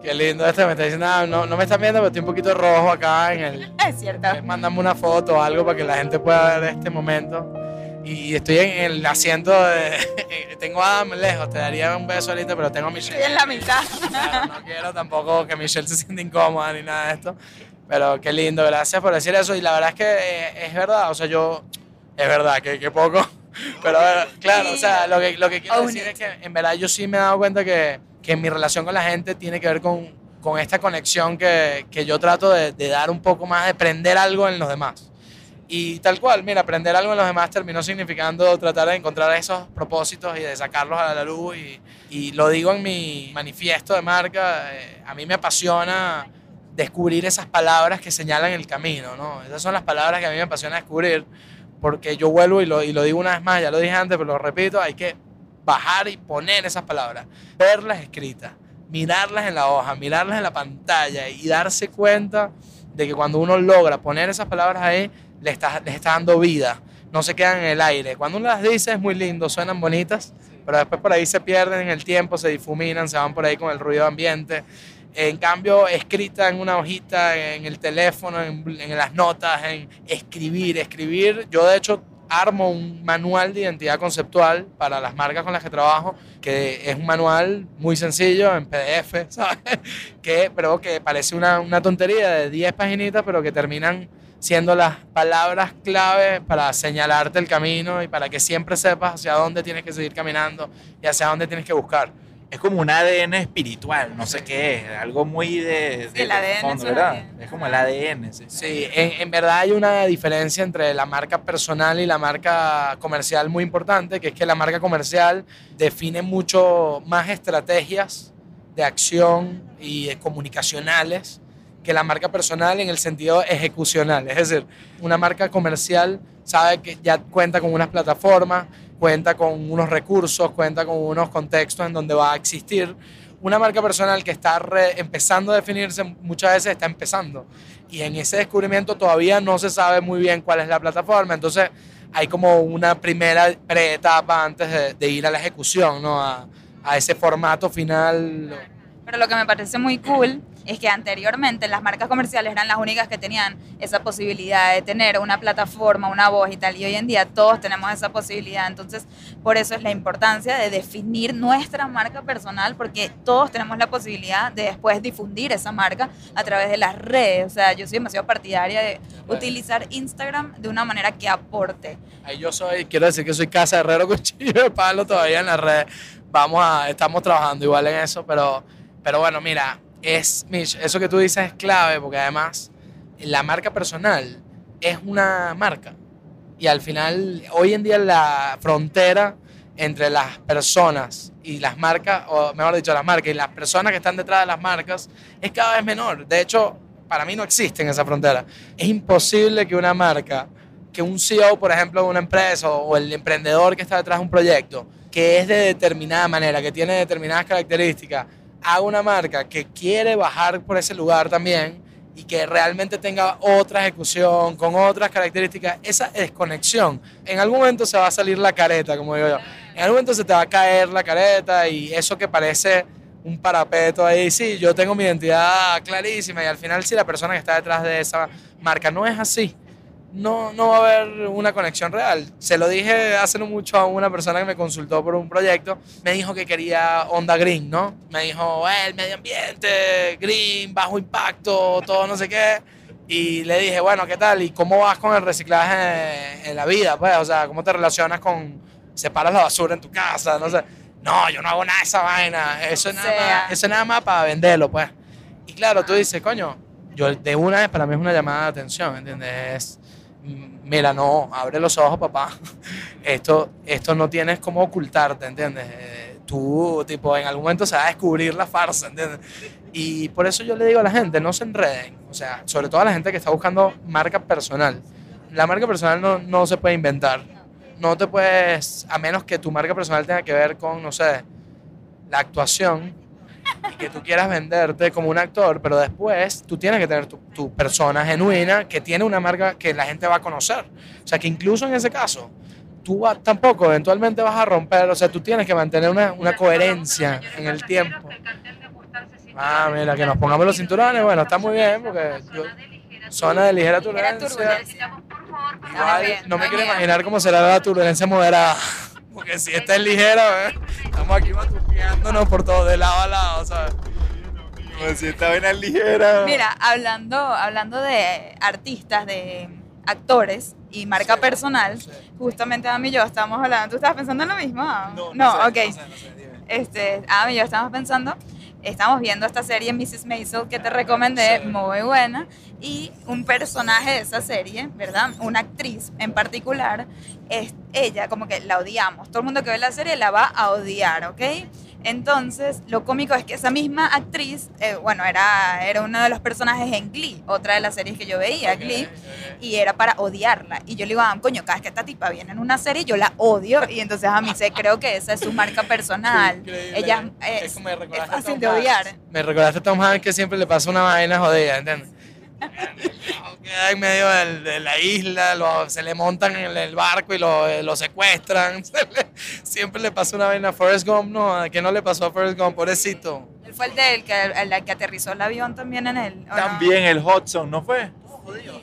Qué lindo este, me está diciendo, ah, no, no me están viendo, pero estoy un poquito rojo acá en el... Es cierto. Mándame una foto o algo para que la gente pueda ver este momento. Y estoy en el asiento de... tengo a Adam lejos, te daría un beso ahorita, pero tengo a Michelle. Estoy en la mitad. Claro, no quiero tampoco que Michelle se sienta incómoda ni nada de esto. Pero qué lindo, gracias por decir eso. Y la verdad es que eh, es verdad, o sea, yo. Es verdad, que, que poco. Pero eh, claro, o sea, lo que, lo que quiero Own decir es que en verdad yo sí me he dado cuenta que, que mi relación con la gente tiene que ver con, con esta conexión que, que yo trato de, de dar un poco más, de prender algo en los demás. Y tal cual, mira, aprender algo en los demás terminó significando tratar de encontrar esos propósitos y de sacarlos a la luz. Y, y lo digo en mi manifiesto de marca, eh, a mí me apasiona descubrir esas palabras que señalan el camino, ¿no? Esas son las palabras que a mí me apasiona descubrir, porque yo vuelvo y lo, y lo digo una vez más, ya lo dije antes, pero lo repito, hay que bajar y poner esas palabras, verlas escritas, mirarlas en la hoja, mirarlas en la pantalla y darse cuenta de que cuando uno logra poner esas palabras ahí, le está, les está dando vida, no se quedan en el aire. Cuando uno las dice es muy lindo, suenan bonitas, pero después por ahí se pierden en el tiempo, se difuminan, se van por ahí con el ruido ambiente. En cambio, escrita en una hojita, en el teléfono, en, en las notas, en escribir, escribir. Yo de hecho armo un manual de identidad conceptual para las marcas con las que trabajo, que es un manual muy sencillo en PDF, ¿sabes? Que, pero que parece una, una tontería de 10 paginitas, pero que terminan siendo las palabras clave para señalarte el camino y para que siempre sepas hacia dónde tienes que seguir caminando y hacia dónde tienes que buscar. Es como un ADN espiritual, no sé qué es, algo muy de, de- el de ADN fondo, ¿verdad? bien. Es como el ADN, sí. Sí, en, en verdad hay una diferencia entre la marca personal y la marca comercial muy importante, que es que la marca comercial define mucho más estrategias de acción y de comunicacionales que la marca personal en el sentido ejecucional. Es decir, una marca comercial sabe que ya cuenta con unas plataformas, cuenta con unos recursos, cuenta con unos contextos en donde va a existir. Una marca personal que está re- empezando a definirse muchas veces está empezando y en ese descubrimiento todavía no se sabe muy bien cuál es la plataforma, entonces hay como una primera preetapa antes de, de ir a la ejecución, ¿no? A, a ese formato final. Pero lo que me parece muy cool es que anteriormente las marcas comerciales eran las únicas que tenían esa posibilidad de tener una plataforma, una voz y tal. Y hoy en día todos tenemos esa posibilidad. Entonces, por eso es la importancia de definir nuestra marca personal, porque todos tenemos la posibilidad de después difundir esa marca a través de las redes. O sea, yo soy demasiado partidaria de utilizar Instagram de una manera que aporte. Ahí yo soy, quiero decir que soy casa herrero cuchillo de palo todavía en la red. Vamos a, estamos trabajando igual en eso, pero, pero bueno, mira, es, Mitch, eso que tú dices es clave porque además la marca personal es una marca y al final, hoy en día la frontera entre las personas y las marcas, o mejor dicho, las marcas y las personas que están detrás de las marcas es cada vez menor. De hecho, para mí no existe esa frontera. Es imposible que una marca, que un CEO, por ejemplo, de una empresa o el emprendedor que está detrás de un proyecto, que es de determinada manera, que tiene determinadas características, haga una marca que quiere bajar por ese lugar también y que realmente tenga otra ejecución, con otras características, esa desconexión, en algún momento se va a salir la careta, como digo yo. En algún momento se te va a caer la careta y eso que parece un parapeto ahí, sí, yo tengo mi identidad clarísima y al final si la persona que está detrás de esa marca no es así, no, no va a haber una conexión real. Se lo dije hace no mucho a una persona que me consultó por un proyecto, me dijo que quería onda green, ¿no? Me dijo, eh, el medio ambiente, green, bajo impacto, todo no sé qué. Y le dije, bueno, ¿qué tal? ¿Y cómo vas con el reciclaje en la vida? Pues, o sea, ¿cómo te relacionas con, separas la basura en tu casa? No sé. No, yo no hago nada de esa vaina. Eso es nada, más, eso es nada más para venderlo, pues. Y claro, tú dices, coño, yo de una vez para mí es una llamada de atención, ¿entiendes? Mira, no, abre los ojos, papá. Esto, esto no tienes cómo ocultarte, ¿entiendes? Eh, tú, tipo, en algún momento se va a descubrir la farsa, ¿entiendes? Y por eso yo le digo a la gente, no se enreden. O sea, sobre todo a la gente que está buscando marca personal. La marca personal no, no se puede inventar. No te puedes, a menos que tu marca personal tenga que ver con, no sé, la actuación y que tú quieras venderte como un actor, pero después tú tienes que tener tu, persona genuina que tiene una marca que la gente va a conocer. O sea, que incluso en ese caso, tú tampoco eventualmente vas a romper, o sea, tú tienes que mantener una, una coherencia en el tiempo. Ah, mira, que nos pongamos los cinturones, bueno, está muy bien, porque zona de ligera turbulencia. Igual, no me quiero imaginar cómo será la turbulencia moderada. Porque si esta es ligera, ¿eh? estamos aquí batuqueándonos por todo, de lado a lado, ¿sabes? Como si esta vaina es ligera. Mira, hablando, hablando de artistas, de actores y marca personal, justamente Ami y yo estábamos hablando. ¿Tú estabas pensando en lo mismo? No, no, ok. este, Ami y yo estábamos pensando estamos viendo esta serie Mrs. Maisel que te recomendé, muy buena, y un personaje de esa serie, ¿verdad? Una actriz en particular, es ella, como que la odiamos. Todo el mundo que ve la serie la va a odiar, ¿ok? Entonces, lo cómico es que esa misma actriz, eh, bueno, era, era uno de los personajes en Glee, otra de las series que yo veía, Glee, y era para odiarla. Y yo le digo, ah, coño, cada vez que esta tipa viene en una serie, yo la odio. Y entonces a mí se creo que esa es su marca personal. Ella es, es fácil de odiar. Me recordaste a Tom Hanks que siempre le pasa una vaina jodida, ¿entiendes? Queda en medio de, la isla, se le montan en el barco y lo, eh, lo secuestran. siempre le pasa una vaina a Forrest Gump, no, que no le pasó a Forrest Gump, pobrecito. Él fue el, del que, el, que aterrizó el avión también en él. También el Hudson, ¿no fue?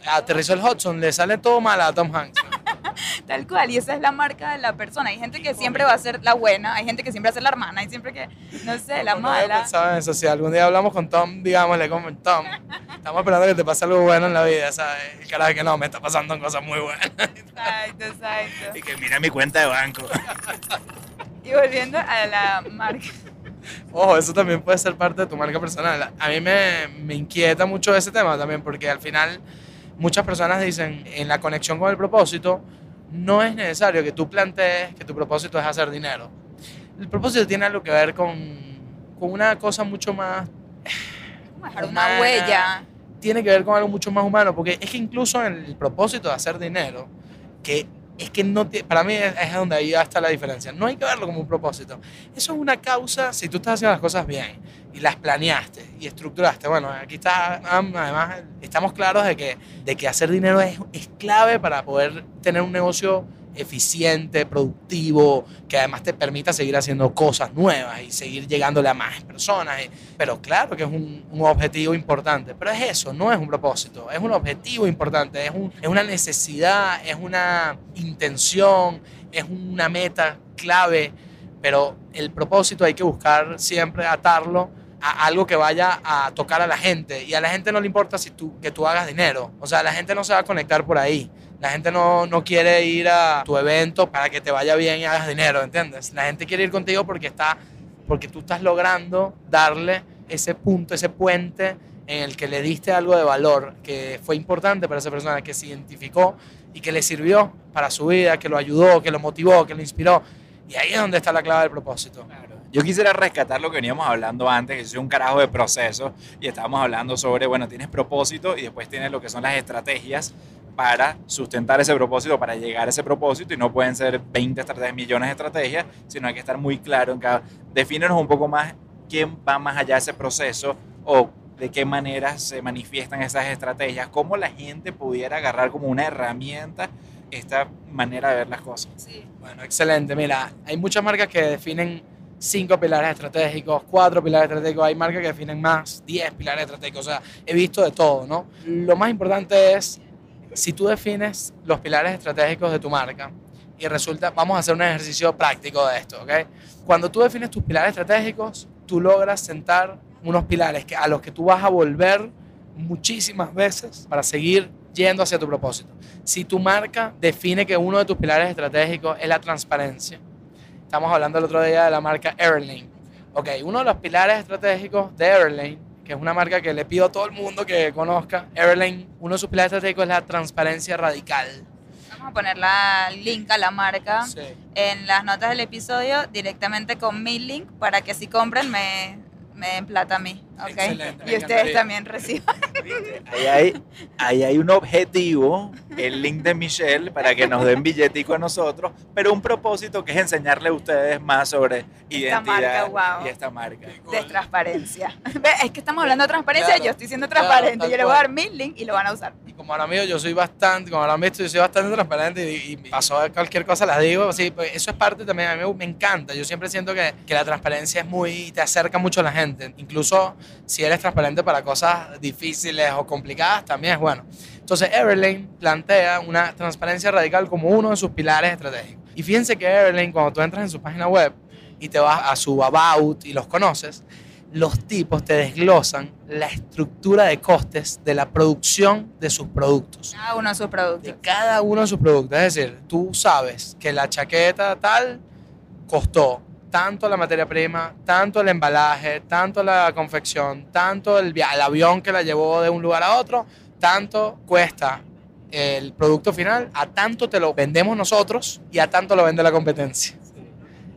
Aterrizó el Hudson, le sale todo mal a Tom Hanks. Tal cual, y esa es la marca de la persona. Hay gente que siempre va a ser la buena, hay gente que siempre va a ser la hermana, hay siempre que, no sé, la mala. No eso, si algún día hablamos con Tom, digámosle como Tom, estamos esperando que te pase algo bueno en la vida, ¿sabes? Y carajo que no, me está pasando cosas muy buenas. Exacto, exacto. Y que mira mi cuenta de banco. Y volviendo a la marca. Ojo, eso también puede ser parte de tu marca personal. A mí me, me inquieta mucho ese tema también, porque al final muchas personas dicen, en la conexión con el propósito, no es necesario que tú plantees que tu propósito es hacer dinero. El propósito tiene algo que ver con, con una cosa mucho más... Dejar una huella. Tiene que ver con algo mucho más humano, porque es que incluso en el propósito de hacer dinero, que es que no para mí es, es, donde ahí está la diferencia. No hay que verlo como un propósito. Eso es una causa si tú estás haciendo las cosas bien y las planeaste y estructuraste. Bueno, aquí está, además, estamos claros de que, de que hacer dinero es, es clave para poder tener un negocio eficiente, productivo, que además te permita seguir haciendo cosas nuevas y seguir llegándole a más personas. Pero claro que es un, objetivo importante, pero es eso, no es un propósito, es un objetivo importante, es, un, es una necesidad, es una intención, es una meta clave, pero el propósito hay que buscar siempre atarlo a algo que vaya a tocar a la gente y a la gente no le importa si tú, que tú hagas dinero, o sea, la gente no se va a conectar por ahí. La gente no, no, quiere ir a tu evento para que te vaya bien y hagas dinero, ¿entiendes? La gente quiere ir contigo porque, está, porque tú estás logrando darle ese punto, ese puente en el que le diste algo de valor, que fue importante para esa persona, que se identificó y que le sirvió para su vida, que lo ayudó, que lo motivó, que lo inspiró. Y ahí es donde está la clave del propósito. Yo quisiera rescatar lo que veníamos hablando antes, que es un carajo de proceso, y estábamos hablando sobre, bueno, tienes propósito y después tienes lo que son las estrategias para sustentar ese propósito, para llegar a ese propósito, y no pueden ser 20 estrategias, millones de estrategias, sino hay que estar muy claro en cada... Defínenos un poco más quién va más allá de ese proceso o de qué manera se manifiestan esas estrategias, cómo la gente pudiera agarrar como una herramienta esta manera de ver las cosas. Sí. Bueno, excelente. Mira, hay muchas marcas que definen cinco pilares estratégicos, cuatro pilares estratégicos, hay marcas que definen más, 10 pilares estratégicos, o sea, he visto de todo, ¿no? Lo más importante es, si tú defines los pilares estratégicos de tu marca y resulta, vamos a hacer un ejercicio práctico de esto, ¿ok? Cuando tú defines tus pilares estratégicos, tú logras sentar unos pilares que, a los que tú vas a volver muchísimas veces para seguir yendo hacia tu propósito. Si tu marca define que uno de tus pilares estratégicos es la transparencia, estamos hablando el otro día de la marca Airlane. Ok, uno de los pilares estratégicos de Airlane, que es una marca que le pido a todo el mundo que conozca, Airlane, uno de sus pilares estratégicos es la transparencia radical. Vamos a poner la link a la marca Sí. en las notas del episodio directamente con mi link para que si compren me, me den plata a mí. ¿Ok? Excelente, me y ustedes también reciban. Ahí hay, ahí hay un objetivo, el link de Michelle, para que nos den billetico a nosotros, pero un propósito que es enseñarle a ustedes más sobre identidad marca, wow. y esta marca. De transparencia. Es que estamos hablando de transparencia, Claro, yo estoy siendo transparente. yo le voy a dar mi link y lo van a usar. Y como ahora mismo yo soy bastante, como ahora visto, yo soy bastante transparente y, y pasó cualquier cosa, las digo. Sí, pues eso es parte también, a mí me, me encanta. Yo siempre siento que, que la transparencia es muy, te acerca mucho a la gente. Incluso si eres transparente para cosas difíciles o complicadas, también es bueno. Entonces, Everlane plantea una transparencia radical como uno de sus pilares estratégicos. Y fíjense que Everlane, cuando tú entras en su página web y te vas a su About y los conoces, los tipos te desglosan la estructura de costes de la producción de sus productos. Cada uno de sus De productos. cada uno de sus productos. Es decir, tú sabes que la chaqueta tal costó tanto la materia prima, tanto el embalaje, tanto la confección, tanto el, el avión que la llevó de un lugar a otro, tanto cuesta el producto final, a tanto te lo vendemos nosotros y a tanto lo vende la competencia.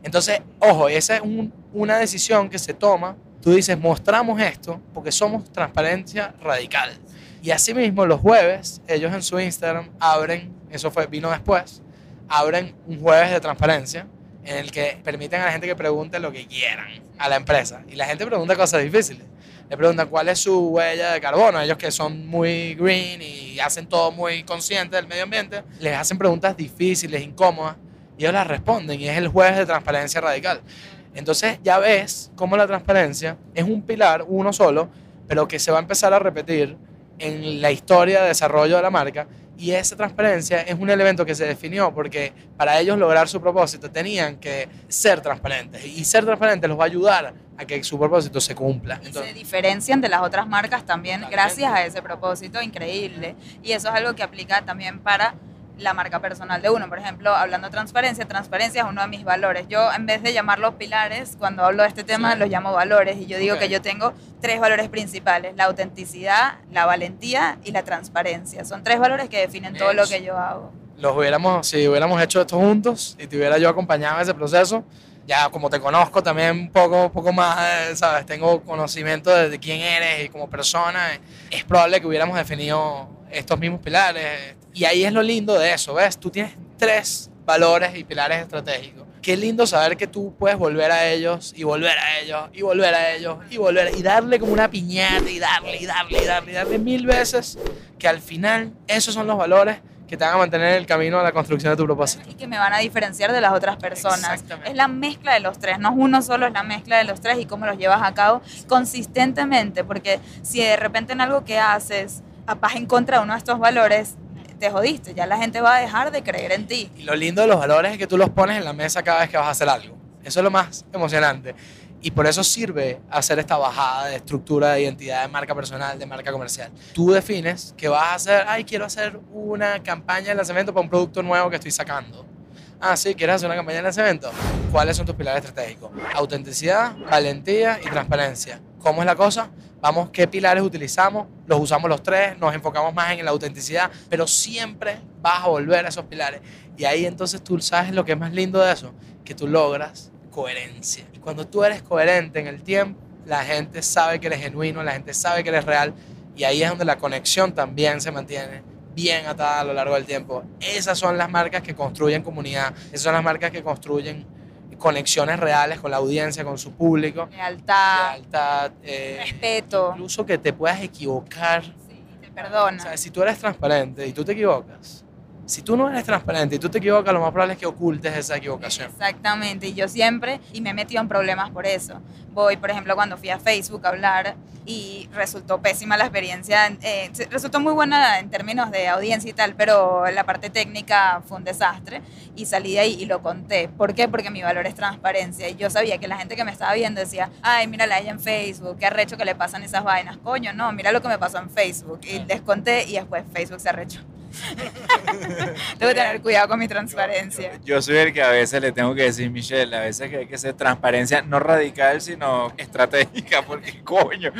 Entonces, ojo, esa es un- una decisión que se toma. Tú dices, mostramos esto porque somos transparencia radical. Y asimismo, los jueves, ellos en su Instagram abren, eso fue, vino después, abren un jueves de transparencia en el que permiten a la gente que pregunte lo que quieran a la empresa. Y la gente pregunta cosas difíciles. Le preguntan cuál es su huella de carbono. Ellos que son muy green y hacen todo muy consciente del medio ambiente, les hacen preguntas difíciles, incómodas, y ellos las responden. Y es el jueves de transparencia radical. Entonces ya ves cómo la transparencia es un pilar, uno solo, pero que se va a empezar a repetir en la historia de desarrollo de la marca. Y esa transparencia es un elemento que se definió porque para ellos lograr su propósito tenían que ser transparentes. Y ser transparentes los va a ayudar a que su propósito se cumpla. Y se diferencian de las otras marcas también gracias a ese propósito increíble. Y eso es algo que aplica también para la marca personal de uno. Por ejemplo, hablando de transparencia, transparencia es uno de mis valores. Yo, en vez de llamarlos pilares, cuando hablo de este tema, Sí. los llamo valores. Y yo digo Ok. que yo tengo tres valores principales, la autenticidad, la valentía y la transparencia. Son tres valores que definen todo lo que yo hago. los hubiéramos, si hubiéramos hecho esto juntos y te hubiera yo acompañado en ese proceso, ya como te conozco también un poco, poco más, eh, ¿sabes? Tengo conocimiento de, quién eres y como persona, es probable que hubiéramos definido estos mismos pilares. Y ahí es lo lindo de eso, ¿ves? Tú tienes tres valores y pilares estratégicos. Qué lindo saber que tú puedes volver a ellos y volver a ellos y volver a ellos y volver y darle como una piñata y darle y darle y darle y darle mil veces que al final esos son los valores que te van a mantener en el camino a la construcción de tu propósito. y que me van a diferenciar de las otras personas. Exactamente. Es la mezcla de los tres, no es uno solo, es la mezcla de los tres y cómo los llevas a cabo consistentemente, porque si de repente en algo que haces vas en contra de uno de estos valores, te jodiste, ya la gente va a dejar de creer en ti. Y lo lindo de los valores es que tú los pones en la mesa cada vez que vas a hacer algo. Eso es lo más emocionante. Y por eso sirve hacer esta bajada de estructura de identidad de marca personal, de marca comercial. Tú defines que vas a hacer, ay, quiero hacer una campaña de lanzamiento para un producto nuevo que estoy sacando. Ah, sí, ¿quieres hacer una campaña de lanzamiento? ¿Cuáles son tus pilares estratégicos? Autenticidad, valentía y transparencia. ¿Cómo es la cosa? Vamos, ¿qué pilares utilizamos? Los usamos los tres, nos enfocamos más en la autenticidad, pero siempre vas a volver a esos pilares. Y ahí entonces tú sabes lo que es más lindo de eso, que tú logras coherencia. Cuando tú eres coherente en el tiempo, la gente sabe que eres genuino, la gente sabe que eres real y ahí es donde la conexión también se mantiene bien atada a lo largo del tiempo. Esas son las marcas que construyen comunidad, esas son las marcas que construyen conexiones reales con la audiencia, con su público. Lealtad, Lealtad, eh, respeto. incluso que te puedas equivocar. Sí, te perdona. O sea, si tú eres transparente y tú te equivocas, si tú no eres transparente y tú te equivocas, lo más probable es que ocultes esa equivocación. Exactamente, y yo siempre, y me he metido en problemas por eso. Voy, por ejemplo, cuando fui a Facebook a hablar y resultó pésima la experiencia, eh, resultó muy buena en términos de audiencia y tal, pero la parte técnica fue un desastre y salí de ahí y lo conté. ¿Por qué? Porque mi valor es transparencia y yo sabía que la gente que me estaba viendo decía, ay, mírala ella en Facebook, qué arrecho que le pasan esas vainas. Coño, no, mira lo que me pasó en Facebook. Y les conté y después Facebook se arrechó. Tengo que tener cuidado con mi transparencia. Yo soy el que a veces le tengo que decir, Michelle, a veces que hay que hacer transparencia no radical, sino estratégica, porque coño,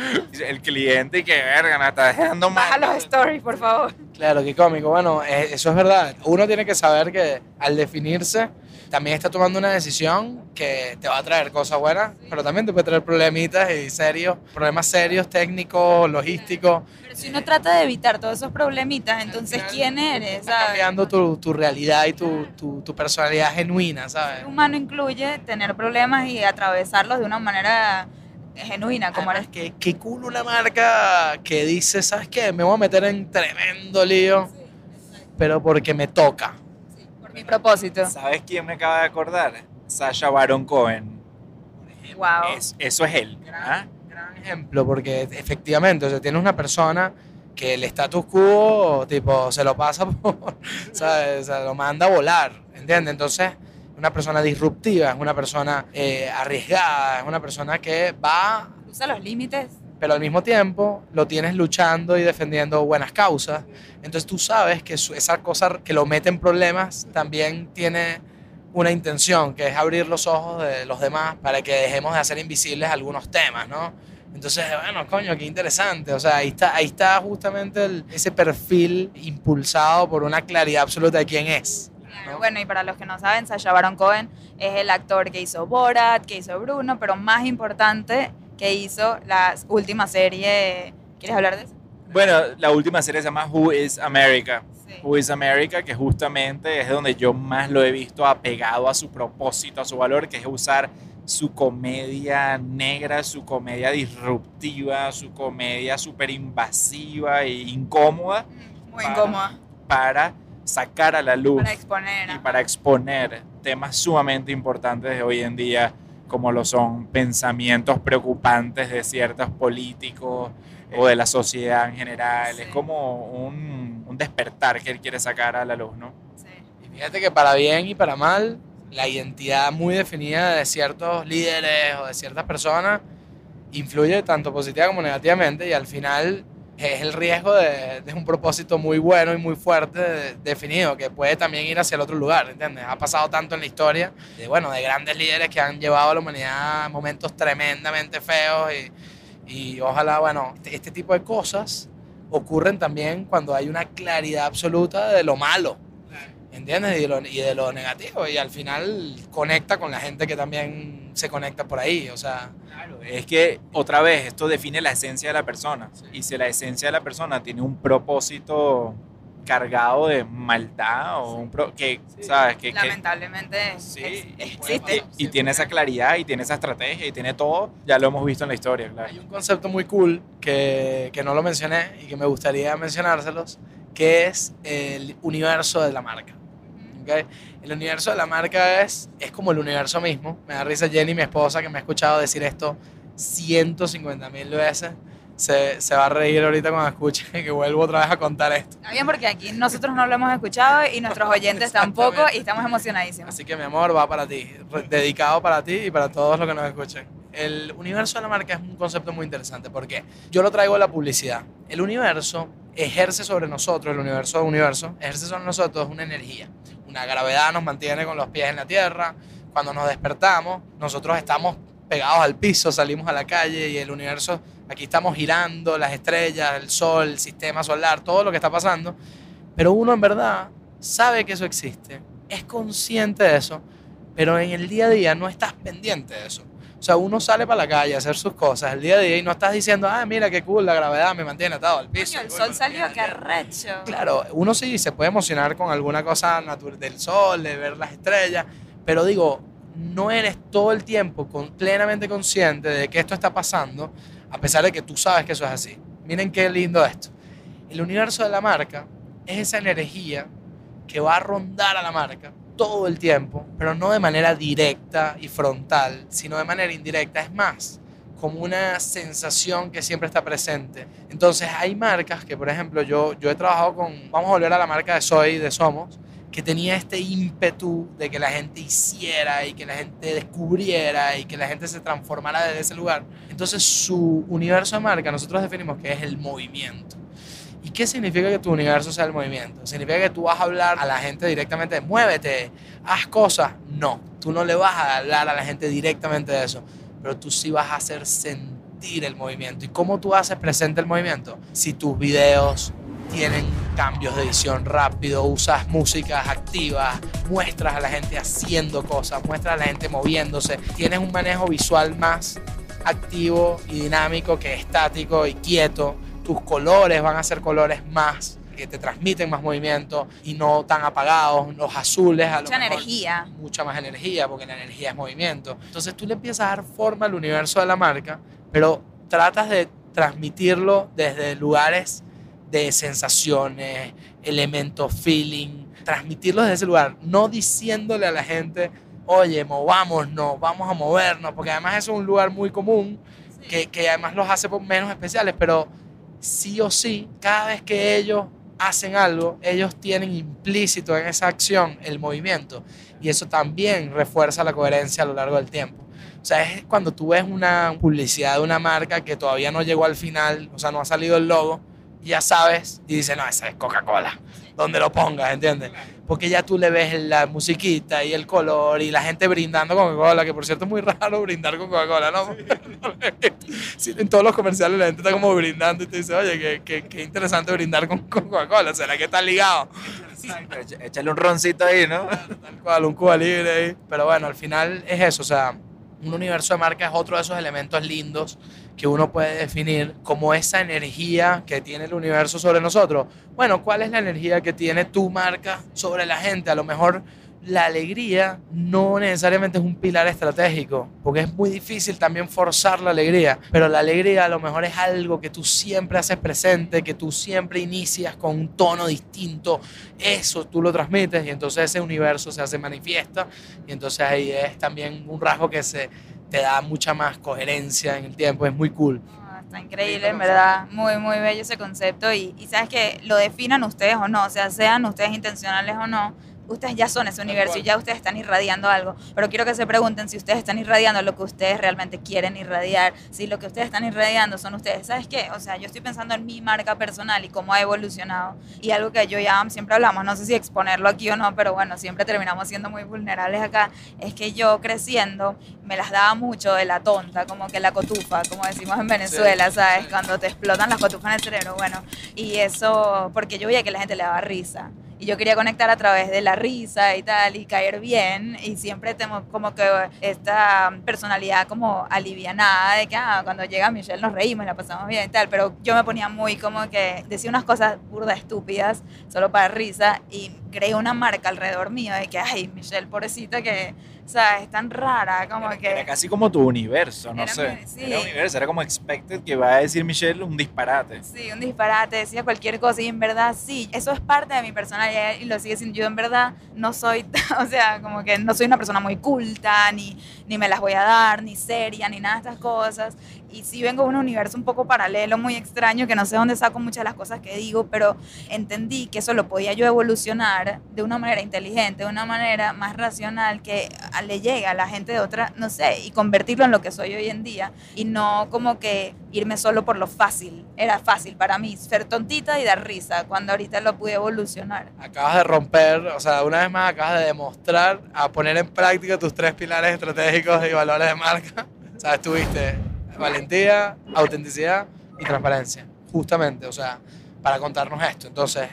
el cliente y que verga, me está dejando mal. Baja los stories, por favor. Claro, qué cómico. Bueno, eh, eso es verdad. Uno tiene que saber que al definirse también está tomando una decisión que te va a traer cosas buenas, pero también te puede traer problemitas y serios, problemas serios, técnicos, logísticos. Pero si uno trata de evitar todos esos problemitas, entonces ¿quién eres? Está cambiando tu, tu realidad y tu, tu, tu personalidad genuina, ¿sabes? Ser humano incluye tener problemas y atravesarlos de una manera genuina, como eres. que qué cool una marca que dice, ¿sabes qué? Me voy a meter en tremendo lío, pero porque me toca. Mi propósito. ¿Sabes quién me acaba de acordar? Sasha Baron Cohen. Wow. Es- eso es él. ¿ah? gran ejemplo, porque efectivamente, o sea, tienes una persona que el status quo, tipo, se lo pasa por, ¿sabes? O sea, lo manda a volar, ¿entiendes? Entonces, una persona disruptiva, es una persona eh, arriesgada, es una persona que va, Usa los límites. Pero al mismo tiempo lo tienes luchando y defendiendo buenas causas. Entonces tú sabes que esa cosa que lo mete en problemas también tiene una intención, que es abrir los ojos de los demás para que dejemos de hacer invisibles algunos temas, ¿no? Entonces, bueno, coño, qué interesante. O sea, ahí está, ahí está justamente el- ese perfil impulsado por una claridad absoluta de quién es. Claro, Bueno, y para los que no saben, Sacha Baron Cohen es el actor que hizo Borat, que hizo Bruno, pero más importante, que hizo la última serie. ¿Quieres hablar de eso? Bueno, la última serie se llama Who is America. Sí. Who is America, que justamente es donde yo más lo he visto apegado a su propósito, a su valor, que es usar su comedia negra, su comedia disruptiva, su comedia súper invasiva e incómoda Muy Para- incómoda para sacar a la luz para exponer. y para exponer temas sumamente importantes de hoy en día, como lo son pensamientos preocupantes de ciertos políticos o de la sociedad en general. Sí. Es como un, un despertar que él quiere sacar a la luz, ¿no? Sí. Y fíjate que para bien y para mal, la identidad muy definida de ciertos líderes o de ciertas personas influye tanto positiva como negativamente y al final es el riesgo de, de un propósito muy bueno y muy fuerte de- definido que puede también ir hacia el otro lugar, ¿entiendes? Ha pasado tanto en la historia de, bueno, de grandes líderes que han llevado a la humanidad momentos tremendamente feos y, y ojalá, bueno, este, este tipo de cosas ocurren también cuando hay una claridad absoluta de lo malo. ¿Entiendes? Y de, lo, y de lo negativo. Y al final conecta con la gente que también se conecta por ahí. O sea, Claro, es que otra vez esto define la esencia de la persona. Y si la esencia de la persona tiene un propósito cargado de maldad o un pro- que, ¿sabes? Que, que- Lamentablemente Sí, ex- y existe. y, y tiene esa claridad y tiene esa estrategia y tiene todo, ya lo hemos visto en la historia, claro. hay un concepto muy cool que, que no lo mencioné y que me gustaría mencionárselos, que es el universo de la marca. El universo de la marca es, es como el universo mismo. Me da risa Jenny, mi esposa, que me ha escuchado decir esto 150 mil veces. Se, se va a reír ahorita cuando escuche que vuelvo otra vez a contar esto. Está bien porque aquí nosotros no lo hemos escuchado y nuestros oyentes tampoco y estamos emocionadísimos. Así que mi amor va para ti, dedicado para ti y para todos los que nos escuchen. El universo de la marca es un concepto muy interesante porque yo lo traigo a la publicidad. El universo ejerce sobre nosotros, el universo universo, ejerce sobre nosotros una energía. Una gravedad nos mantiene con los pies en la tierra. Cuando nos despertamos, nosotros estamos pegados al piso, salimos a la calle y el universo, aquí estamos girando, las estrellas, el sol, el sistema solar, todo lo que está pasando. Pero uno en verdad sabe que eso existe, es consciente de eso, pero en el día a día no estás pendiente de eso. O sea, uno sale para la calle a hacer sus cosas el día a día y no estás diciendo, ah, mira qué cool, la gravedad me mantiene atado al piso. Coño, el sol salió, qué aquí". recho. Claro, uno sí se puede emocionar con alguna cosa del sol, de ver las estrellas, pero digo, no eres todo el tiempo con- plenamente consciente de que esto está pasando, a pesar de que tú sabes que eso es así. Miren qué lindo esto. El universo de la marca es esa energía que va a rondar a la marca todo el tiempo, pero no de manera directa y frontal, sino de manera indirecta. Es más, como una sensación que siempre está presente. Entonces hay marcas que, por ejemplo, yo, yo he trabajado con, vamos a volver a la marca de Soy, de Somos, que tenía este ímpetu de que la gente hiciera y que la gente descubriera y que la gente se transformara desde ese lugar. Entonces su universo de marca nosotros definimos que es el movimiento. ¿Y qué significa que tu universo sea el movimiento? ¿Significa que tú vas a hablar a la gente directamente de muévete, haz cosas? No, tú no le vas a hablar a la gente directamente de eso, pero tú sí vas a hacer sentir el movimiento. ¿Y cómo tú haces presente el movimiento? Si tus videos tienen cambios de edición rápido, usas músicas activas, muestras a la gente haciendo cosas, muestras a la gente moviéndose, tienes un manejo visual más activo y dinámico que estático y quieto. Tus colores van a ser colores más que te transmiten más movimiento y no tan apagados. Los azules a lo Mucha mejor energía. mucha más energía, porque la energía es movimiento. Entonces tú le empiezas a dar forma al universo de la marca, pero tratas de transmitirlo desde lugares de sensaciones, elementos, feeling, transmitirlo desde ese lugar, no diciéndole a la gente, oye, movámonos, vamos a movernos, porque además eso es un lugar muy común, que, que además los hace menos especiales, pero sí o sí, cada vez que ellos hacen algo, ellos tienen implícito en esa acción el movimiento y eso también refuerza la coherencia a lo largo del tiempo. O sea, es cuando tú ves una publicidad de una marca que todavía no llegó al final, o sea, no ha salido el logo, ya sabes, y dices, no, esa es Coca-Cola, donde lo pongas, ¿entiendes? Porque ya tú le ves la musiquita y el color y la gente brindando con Coca-Cola, que por cierto es muy raro brindar con Coca-Cola, ¿no? Sí, en todos los comerciales la gente está como brindando y te dice, oye, qué, qué, qué interesante brindar con, con Coca-Cola, ¿será que está ligado? Échale un roncito ahí, ¿no? Tal cual, un Cuba libre ahí. Pero bueno, al final es eso, o sea, un universo de marca es otro de esos elementos lindos que uno puede definir como esa energía que tiene el universo sobre nosotros. Bueno, ¿cuál es la energía que tiene tu marca sobre la gente? A lo mejor la alegría no necesariamente es un pilar estratégico, porque es muy difícil también forzar la alegría, pero la alegría a lo mejor es algo que tú siempre haces presente, que tú siempre inicias con un tono distinto, eso tú lo transmites y entonces ese universo se hace manifiesta y entonces ahí es también un rasgo que se te da mucha más coherencia en el tiempo, es muy cool. Ah, Está increíble, en verdad. Muy, muy bello ese concepto. Y, sabes que lo definan ustedes o no, o sea, sean ustedes intencionales o no, ustedes ya son ese universo y ya ustedes están irradiando algo. Pero quiero que se pregunten si ustedes están irradiando lo que ustedes realmente quieren irradiar, si lo que ustedes están irradiando son ustedes. ¿Sabes qué? O sea, yo estoy pensando en mi marca personal y cómo ha evolucionado. Y algo que yo ya siempre hablamos, no sé si exponerlo aquí o no, pero bueno, siempre terminamos siendo muy vulnerables acá, es que yo creciendo me las daba mucho de la tonta, como que la cotufa, como decimos en Venezuela, ¿sabes? Cuando te explotan las cotufas en el cerebro, bueno. Y eso, porque yo veía que la gente le daba risa. Y yo quería conectar a través de la risa y tal, y caer bien. Y siempre tengo como que esta personalidad como alivianada de que ah, cuando llega Michelle nos reímos, la pasamos bien y tal. Pero yo me ponía muy como que decía unas cosas burdas, estúpidas, solo para risa. Y creé una marca alrededor mío de que, ay, Michelle, pobrecita, que, o sea, es tan rara, como que... Era casi como tu universo, no Era sé. mi- sí. Era universo, era como expected que va a decir Michelle un disparate. Sí, un disparate, decía cualquier cosa y en verdad sí, eso es parte de mi personalidad y lo sigue siendo. Yo en verdad no soy, o sea, como que no soy una persona muy culta, ni, ni me las voy a dar, ni seria, ni nada de estas cosas. Y sí vengo de un universo un poco paralelo, muy extraño, que no sé dónde saco muchas de las cosas que digo, pero entendí que eso lo podía yo evolucionar de una manera inteligente, de una manera más racional, que le llega a la gente de otra, no sé, y convertirlo en lo que soy hoy en día, y no como que irme solo por lo fácil. Era fácil para mí ser tontita y dar risa, cuando ahorita lo pude evolucionar. Acabas de romper, o sea, una vez más acabas de demostrar a poner en práctica tus tres pilares estratégicos y valores de marca. O sea, tuviste valentía, autenticidad y transparencia, justamente, o sea, para contarnos esto. Entonces,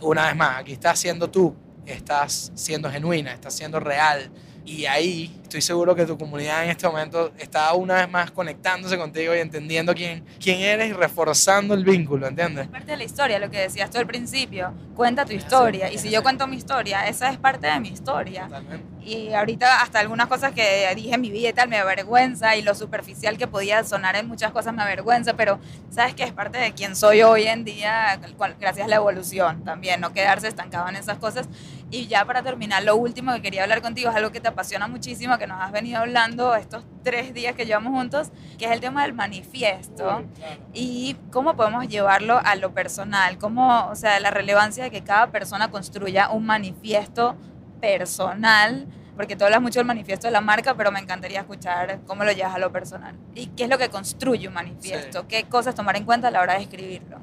una vez más, aquí estás siendo tú, estás siendo genuina, estás siendo real Y ahí estoy seguro que tu comunidad en este momento está una vez más conectándose contigo y entendiendo quién, quién eres y reforzando el vínculo, ¿entiendes? Es parte de la historia, lo que decías tú al principio. Cuenta tu historia. Y si yo cuento mi historia, esa es parte de mi historia. Totalmente. Y ahorita hasta algunas cosas que dije en mi vida y tal me avergüenza y lo superficial que podía sonar en muchas cosas me avergüenza, pero sabes que es parte de quien soy hoy en día gracias a la evolución también, no quedarse estancado en esas cosas. Y ya para terminar, lo último que quería hablar contigo es algo que te apasiona muchísimo, que nos has venido hablando estos tres días que llevamos juntos, que es el tema del manifiesto y cómo podemos llevarlo a lo personal, cómo, o sea, la relevancia de que cada persona construya un manifiesto personal, porque tú hablas mucho del manifiesto de la marca, pero me encantaría escuchar cómo lo llevas a lo personal. ¿Y qué es lo que construye un manifiesto? Sí. ¿Qué cosas tomar en cuenta a la hora de escribirlo?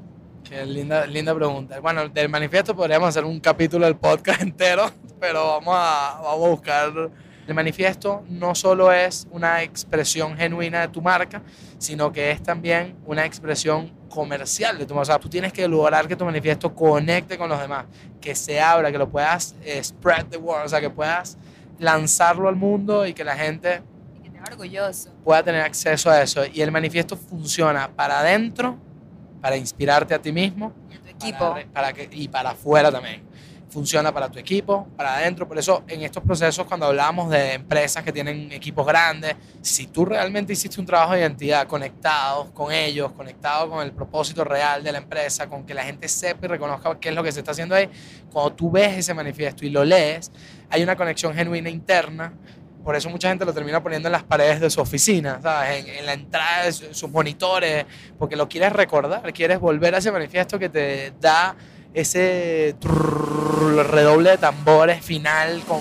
Linda, linda pregunta. Bueno, del manifiesto podríamos hacer un capítulo del podcast entero, pero vamos a, vamos a buscar. El manifiesto no solo es una expresión genuina de tu marca, sino que es también una expresión comercial de tu marca. O sea, tú tienes que lograr que tu manifiesto conecte con los demás, que se abra, que lo puedas eh, spread the word, o sea, que puedas lanzarlo al mundo y que la gente Y que te orgulloso. pueda tener acceso a eso. Y el manifiesto funciona para adentro, para inspirarte a ti mismo, Y a tu equipo. para, para que, y para afuera también. Funciona para tu equipo, para adentro. Por eso en estos procesos, cuando hablamos de empresas que tienen equipos grandes, si tú realmente hiciste un trabajo de identidad conectados con ellos, conectado con el propósito real de la empresa, con que la gente sepa y reconozca qué es lo que se está haciendo ahí, cuando tú ves ese manifiesto y lo lees, hay una conexión genuina interna por eso mucha gente lo termina poniendo en las paredes de su oficina, ¿sabes? En, en la entrada de su- sus monitores, porque lo quieres recordar, quieres volver a ese manifiesto que te da ese trrrr, redoble de tambores final con,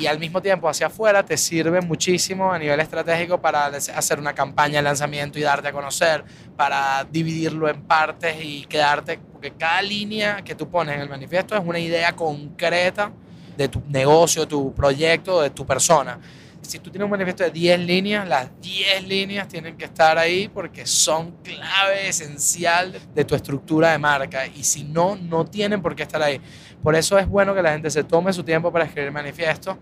y al mismo tiempo hacia afuera te sirve muchísimo a nivel estratégico para hacer una campaña de lanzamiento y darte a conocer, para dividirlo en partes y quedarte, porque cada línea que tú pones en el manifiesto es una idea concreta de tu negocio, tu proyecto, de tu persona. Si tú tienes un manifiesto de 10 líneas, las 10 líneas tienen que estar ahí porque son clave esencial de tu estructura de marca y si no, no tienen por qué estar ahí. Por eso es bueno que la gente se tome su tiempo para escribir manifiesto,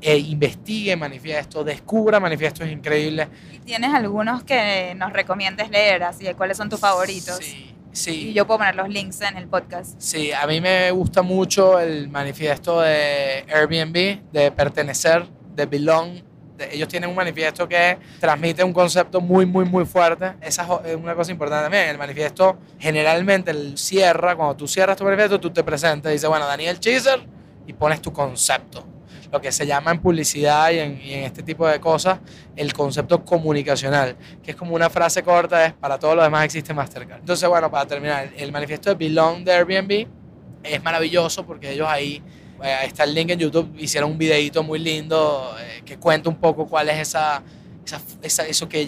e investigue manifiesto, descubra manifiestos increíbles. ¿Y tienes algunos que nos recomiendes leer? Así de cuáles son tus favoritos. Sí, sí. Y yo puedo poner los links en el podcast. Sí, a mí me gusta mucho el manifiesto de Airbnb, de pertenecer, de belong. De- ellos tienen un manifiesto que transmite un concepto muy, muy, muy fuerte. Esa es una cosa importante también. El manifiesto generalmente el cierra, cuando tú cierras tu manifiesto, tú te presentas y dices, bueno, Daniel Chiser, y pones tu concepto. Lo que se llama en publicidad y en, este tipo de cosas, el concepto comunicacional, que es como una frase corta, es para todo lo demás existe Mastercard. Entonces, bueno, para terminar, el manifiesto de Belong de Airbnb es maravilloso porque ellos ahí, eh, está el link en YouTube, hicieron un videito muy lindo eh, que cuenta un poco cuál es esa, esa, eso que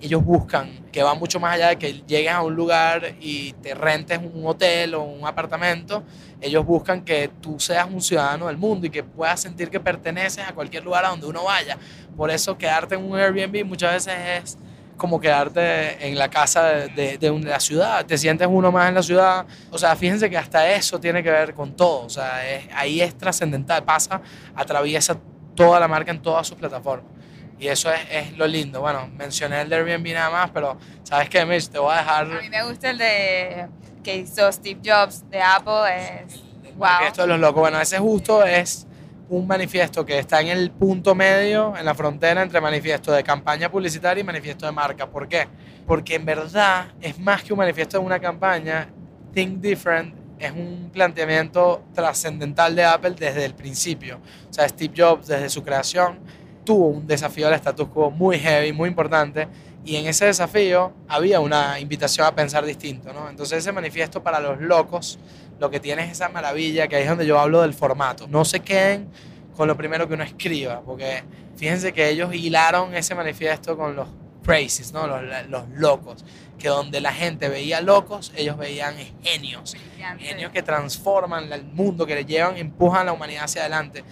ellos buscan, que va mucho más allá de que llegues a un lugar y te rentes un hotel o un apartamento. Ellos buscan que tú seas un ciudadano del mundo y que puedas sentir que perteneces a cualquier lugar a donde uno vaya. Por eso quedarte en un Airbnb muchas veces es como quedarte en la casa de, de, de la ciudad, te sientes uno más en la ciudad. O sea, fíjense que hasta eso tiene que ver con todo. O sea, ahí es trascendental, pasa, atraviesa toda la marca en todas sus plataformas. Y eso es, es lo lindo. Bueno, mencioné el de Airbnb nada más, pero ¿sabes qué, Mitch? Te voy a dejar A mí me gusta el de que hizo Steve Jobs de Apple. Es, wow. manifiesto de los locos. Bueno, ese justo es un manifiesto que está en el punto medio, en la frontera entre manifiesto de campaña publicitaria y manifiesto de marca. ¿Por qué? Porque en verdad es más que un manifiesto de una campaña. Think Different es un planteamiento trascendental de Apple desde el principio. O sea, Steve Jobs desde su creación tuvo un desafío al status quo muy heavy, muy importante, y en ese desafío había una invitación a pensar distinto, ¿no? Entonces ese manifiesto para los locos lo que tiene es esa maravilla, que ahí es donde yo hablo del formato. No se queden con lo primero que uno escriba, porque fíjense que ellos hilaron ese manifiesto con los crazies, ¿no? Los, los locos, que donde la gente veía locos, ellos veían genios, genios que transforman el mundo, que le llevan, empujan a la humanidad hacia adelante.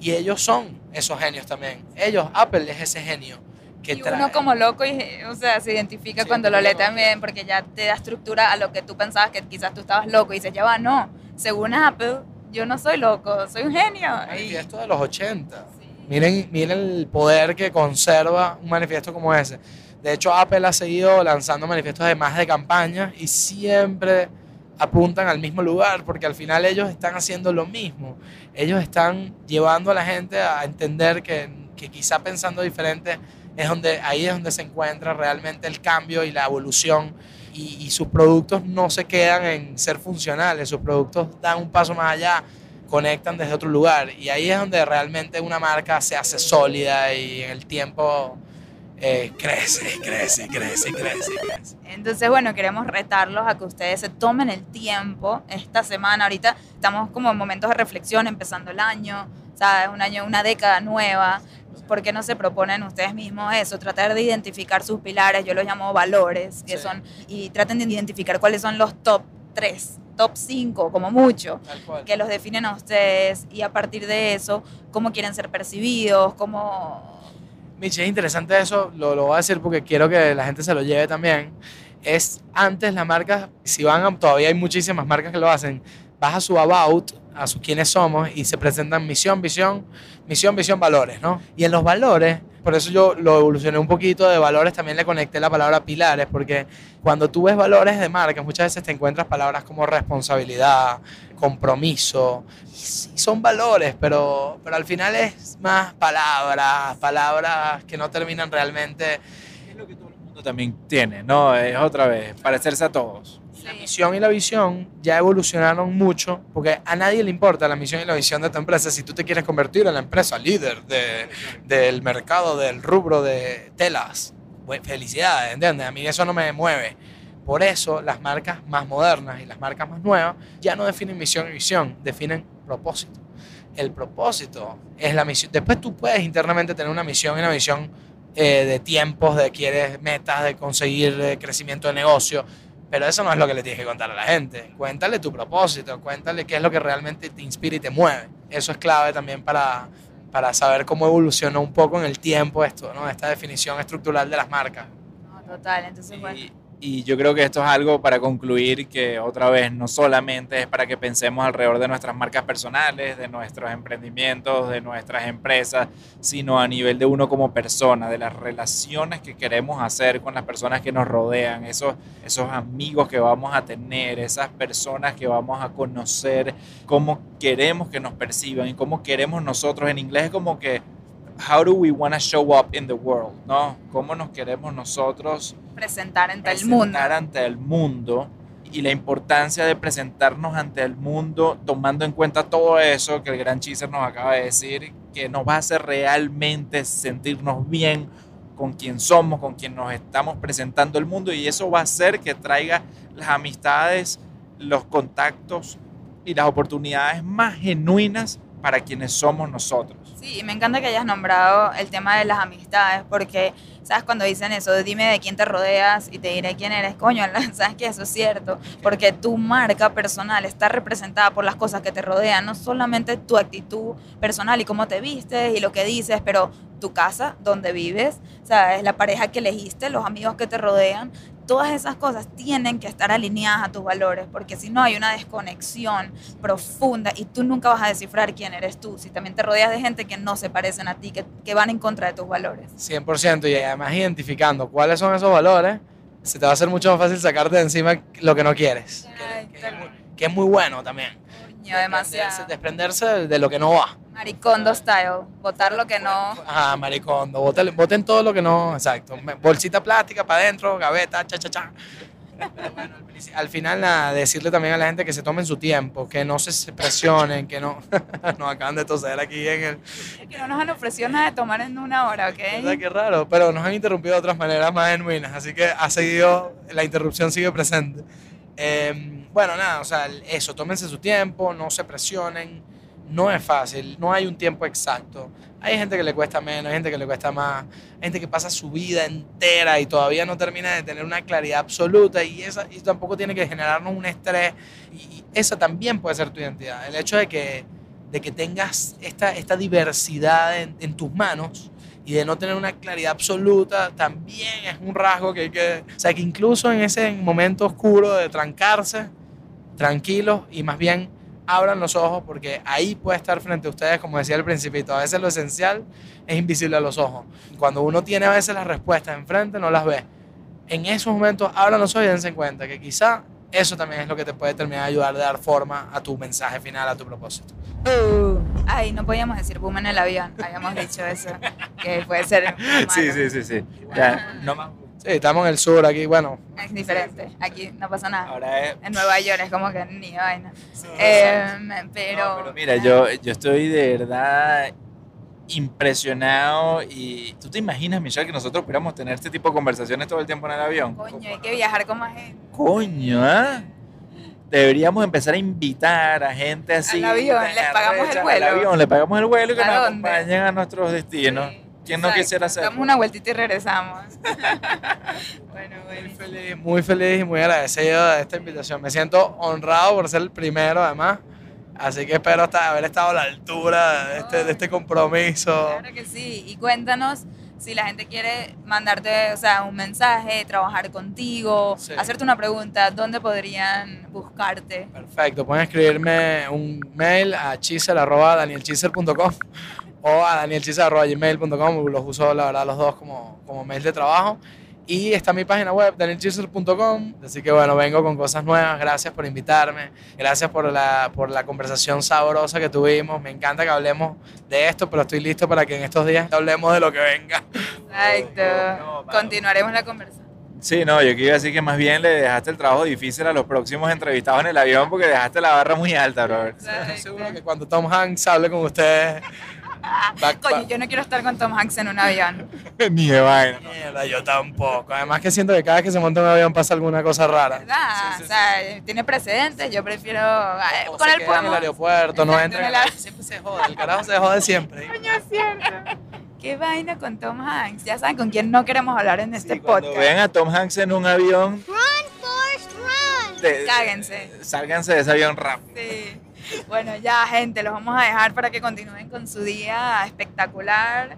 Y ellos son esos genios también. Ellos, Apple es ese genio que y trae. uno como loco, y, o sea, se identifica Se cuando lo lee también, porque ya te da estructura a lo que tú pensabas que quizás tú estabas loco y dices, ya va, no, según Apple, yo no soy loco, soy un genio. Y Y, esto de los 80. sí, Miren, miren el poder que conserva un manifiesto como ese. De hecho, Apple ha seguido lanzando manifiestos de más de campaña y siempre apuntan al mismo lugar porque al final ellos están haciendo lo mismo. Ellos están llevando a la gente a entender que, que quizá pensando diferente es donde ahí es donde se encuentra realmente el cambio y la evolución y, y sus productos no se quedan en ser funcionales, sus productos dan un paso más allá conectan desde otro lugar y ahí es donde realmente una marca se hace sólida y en el tiempo eh, crece, crece, crece, crece, crece. Entonces, bueno, queremos retarlos a que ustedes se tomen el tiempo esta semana. Ahorita estamos como en momentos de reflexión, empezando el año, ¿sabes? Un año, una década nueva. ¿Por qué no se proponen ustedes mismos eso? Tratar de identificar sus pilares, yo los llamo valores, que Sí. son, y traten de identificar cuáles son los top 3, top 5, como mucho, que los definen a ustedes y a partir de eso, cómo quieren ser percibidos, cómo... Michi, es interesante eso, lo, lo voy a decir porque quiero que la gente se lo lleve también. Es antes las marcas, si van a, todavía hay muchísimas marcas que lo hacen, vas a su about, a su quiénes somos y se presentan misión, visión, misión, visión, valores, ¿no? Y en los valores, por eso yo lo evolucioné un poquito de valores, también le conecté la palabra pilares, porque cuando tú ves valores de marcas, muchas veces te encuentras palabras como responsabilidad, compromiso, y sí son valores, pero, pero al final es más palabras, palabras que no terminan realmente. Es lo que todo el mundo también tiene, ¿no? Es otra vez, parecerse a todos. La misión y la visión ya evolucionaron mucho, porque a nadie le importa la misión y la visión de tu empresa si tú te quieres convertir en la empresa líder de, del mercado del rubro de telas. Bueno, felicidades, ¿entiendes? A mí eso no me mueve. Por eso las marcas más modernas y las marcas más nuevas ya no definen misión y visión, definen propósito. El propósito es la misión. Después tú puedes internamente tener una misión y una visión eh, de tiempos, de quieres metas, de conseguir eh, crecimiento de negocio, pero eso no es lo que le tienes que contar a la gente. Cuéntale tu propósito, cuéntale qué es lo que realmente te inspira y te mueve. Eso es clave también para, para saber cómo evolucionó un poco en el tiempo esto, ¿no? Esta definición estructural de las marcas. No, total, entonces, bueno. Y, y yo creo que esto es algo para concluir que otra vez no solamente es para que pensemos alrededor de nuestras marcas personales, de nuestros emprendimientos, de nuestras empresas, sino a nivel de uno como persona, de las relaciones que queremos hacer con las personas que nos rodean, esos, esos amigos que vamos a tener, esas personas que vamos a conocer, cómo queremos que nos perciban y cómo queremos nosotros. En inglés es como que, how do we want to show up in the world, ¿no? ¿Cómo nos queremos nosotros? presentar ante el mundo. presentar ante el mundo y la importancia de presentarnos ante el mundo tomando en cuenta todo eso que el gran Cheezer nos acaba de decir, que nos va a hacer realmente sentirnos bien con quien somos, con quien nos estamos presentando el mundo y eso va a hacer que traiga las amistades, los contactos y las oportunidades más genuinas para quienes somos nosotros. Sí, me encanta que hayas nombrado el tema de las amistades, porque, ¿sabes? Cuando dicen eso, dime de quién te rodeas y te diré quién eres, coño, ¿sabes que Eso es cierto, porque tu marca personal está representada por las cosas que te rodean, no solamente tu actitud personal y cómo te vistes y lo que dices, pero tu casa, donde vives, ¿sabes? La pareja que elegiste, los amigos que te rodean, todas esas cosas tienen que estar alineadas a tus valores, porque si no hay una desconexión profunda y tú nunca vas a descifrar quién eres tú, si también te rodeas de gente que no se parecen a ti, que, que van en contra de tus valores. 100% y además identificando cuáles son esos valores, se te va a hacer mucho más fácil sacarte de encima lo que no quieres. Ay, Que, que es, muy, que es muy bueno también. Demasiado. Desprenderse de, lo que no va. Maricondo style, votar lo que no. Ah, maricondo. Voten, voten todo lo que no. Exacto. Bolsita plástica para adentro, gaveta, cha, cha, cha. Pero bueno, al, final, nada, decirle también a la gente que se tomen su tiempo, que no se presionen, que no. nos acaban de toser aquí en el. Que no nos han ofrecido nada de tomar en una hora, ¿Verdad ¿ok? que raro? Pero nos han interrumpido de otras maneras más genuinas, así que ha seguido, la interrupción sigue presente. Eh, bueno, nada, o sea, eso, tómense su tiempo, no se presionen, no es fácil, no hay un tiempo exacto. Hay gente que le cuesta menos, hay gente que le cuesta más, hay gente que pasa su vida entera y todavía no termina de tener una claridad absoluta y, esa, y tampoco tiene que generarnos un estrés. Y esa también puede ser tu identidad. El hecho de que, de que tengas esta, esta diversidad en, en tus manos y de no tener una claridad absoluta también es un rasgo que hay que... O sea, que incluso en ese momento oscuro de trancarse, tranquilos y más bien abran los ojos porque ahí puede estar frente a ustedes, como decía el principito, a veces lo esencial es invisible a los ojos. Cuando uno tiene a veces las respuestas enfrente, no las ve. En esos momentos, abran los ojos y dense cuenta que quizá eso también es lo que te puede terminar de ayudar de dar forma a tu mensaje final, a tu propósito. Uh, ay, no podíamos decir boom en el avión. Habíamos dicho eso. Que puede ser. Sí, sí, sí, sí. Ya, no más. Sí, estamos en el sur aquí, bueno, Es diferente. Aquí no pasa nada. Ahora es... En Nueva York es como que ni vaina. Em, pero, No, pero mira, yo, yo estoy de verdad impresionado y tú te imaginas, Michelle, que nosotros pudiéramos tener este tipo de conversaciones todo el tiempo en el avión. Coño, hay que viajar con más gente. Coño, ¿ah? Deberíamos empezar a invitar a gente así. Al avión, les pagamos el vuelo. Al avión, le pagamos el vuelo y que ¿A nos dónde? acompañen a nuestros destinos. Sí, ¿Quién no exacto. quisiera hacerlo? Damos una vueltita y regresamos. bueno, muy feliz, muy feliz y muy agradecido de esta invitación. Me siento honrado por ser el primero, además. Así que espero hasta haber estado a la altura de este, de este compromiso. Claro que sí. Y cuéntanos si la gente quiere mandarte, o sea, un mensaje, trabajar contigo, Sí. hacerte una pregunta, ¿dónde podrían buscarte? Perfecto, pueden escribirme un mail a chisel.danielchisel.com o a danielchisel.gmail.com, los uso la verdad los dos como, como mail de trabajo. Y está mi página web, danielchisel.com, así que bueno, vengo con cosas nuevas, gracias por invitarme, gracias por la, por la conversación sabrosa que tuvimos, me encanta que hablemos de esto, pero estoy listo para que en estos días hablemos de lo que venga. Exacto. Continuaremos la conversación. Sí, no, yo quiero decir que más bien le dejaste el trabajo difícil a los próximos entrevistados en el avión porque dejaste la barra muy alta, bro. Estoy seguro que cuando Tom Hanks hable con ustedes, va- va- Coño, yo no quiero estar con Tom Hanks en un avión. Ni de vaina. ¿no? Mierda, yo tampoco. Además que siento que cada vez que se monta un avión pasa alguna cosa rara. ¿Verdad? Sí, sí, o sea, tiene precedentes, yo prefiero... O con se él queda en el aeropuerto, no entra en el el. Siempre se jode, el carajo se jode siempre. Coño, es cierto. ¿Qué vaina con Tom Hanks? Ya saben con quién no queremos hablar en este Sí, cuando podcast. vean a Tom Hanks en un avión, de- Cáguense. sálganse de ese avión rápido. Sí. Bueno, ya, gente, los vamos a dejar para que continúen con su día espectacular.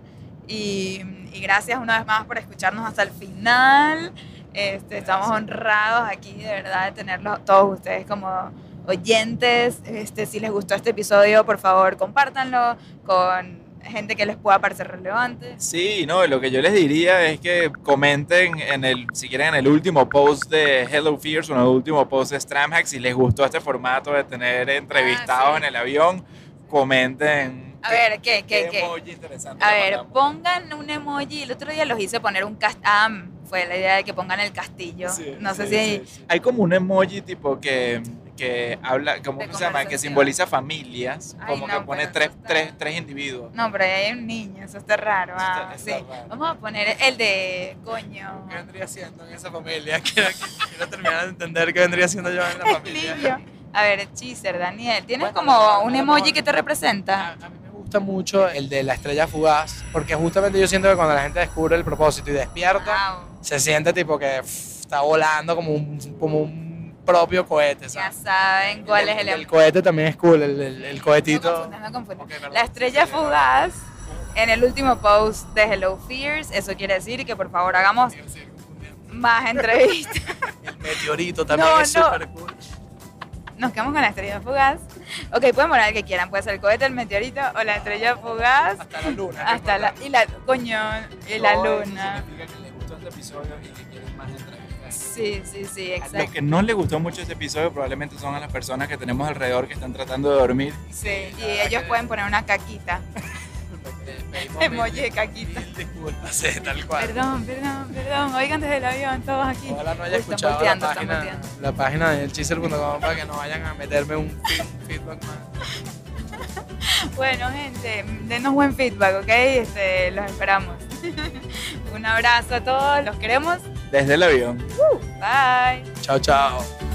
Y, y gracias una vez más por escucharnos hasta el final. Este, estamos honrados aquí, de verdad, de tenerlos todos ustedes como oyentes. Este, si les gustó este episodio, por favor, compártanlo con gente que les pueda parecer relevante. Sí, no, lo que yo les diría es que comenten en el, si quieren, en el último post de Hello Fears o en el último post de Stramhack, si les gustó este formato de tener entrevistados Ah, sí. en el avión, comenten. A ver, ¿qué, qué, qué? emoji interesante A ver, mandamos. pongan un emoji. El otro día los hice poner un castillo. Ah, fue la idea de que pongan el castillo. Sí, no sé sí, si. Hay como un emoji tipo que, que habla, ¿cómo se llama? Que simboliza familias, Ay, como no, que pone tres, está- tres, tres individuos. No, pero ahí hay un niño, eso está raro. Eso Ah, está- sí. raro. Vamos a poner el de coño. ¿Qué vendría siendo en esa familia? Quiero, quiero terminar de entender qué vendría siendo yo en la El familia. niño. A ver, Chiser, Daniel, ¿tienes Bueno, como no, un no, emoji no. que te A, representa? a mí me gusta mucho el de la estrella fugaz, porque justamente yo siento que cuando la gente descubre el propósito y despierta, Wow. se siente tipo que pff, está volando como un, como un propio cohete, Ya ¿sabes? saben cuál es el El cohete también es cool, el, el, el No cohetito. no confundas. Ok, perdón. La estrella fugaz en el último post de Hello Fears, eso quiere decir que por favor hagamos más entrevistas. El meteorito también No, es no. súper cool. Nos quedamos con la estrella fugaz. Ok, pueden poner el que quieran. Puede ser el cohete, el meteorito o la estrella fugaz. Hasta la luna. Hasta la. Y la. Coño, y la luna. significa que les gustó este episodio y Sí, sí, sí, exacto. que no les gustó mucho este episodio probablemente son a las personas que tenemos alrededor que están tratando de dormir. Sí, y ellos pueden poner una caquita. Emoji de caquita. Disculpas, sí, tal cual. Perdón, perdón, perdón. Oigan desde el avión, todos aquí. Ojalá no haya Uy, están escuchado la página, volteando. la página del chisel.com para que no vayan a meterme un feed- feedback más. Bueno, gente, denos buen feedback, ¿ok? Este, los esperamos. Un abrazo a todos, los queremos. Desde el avión. Bye. Chao, chao.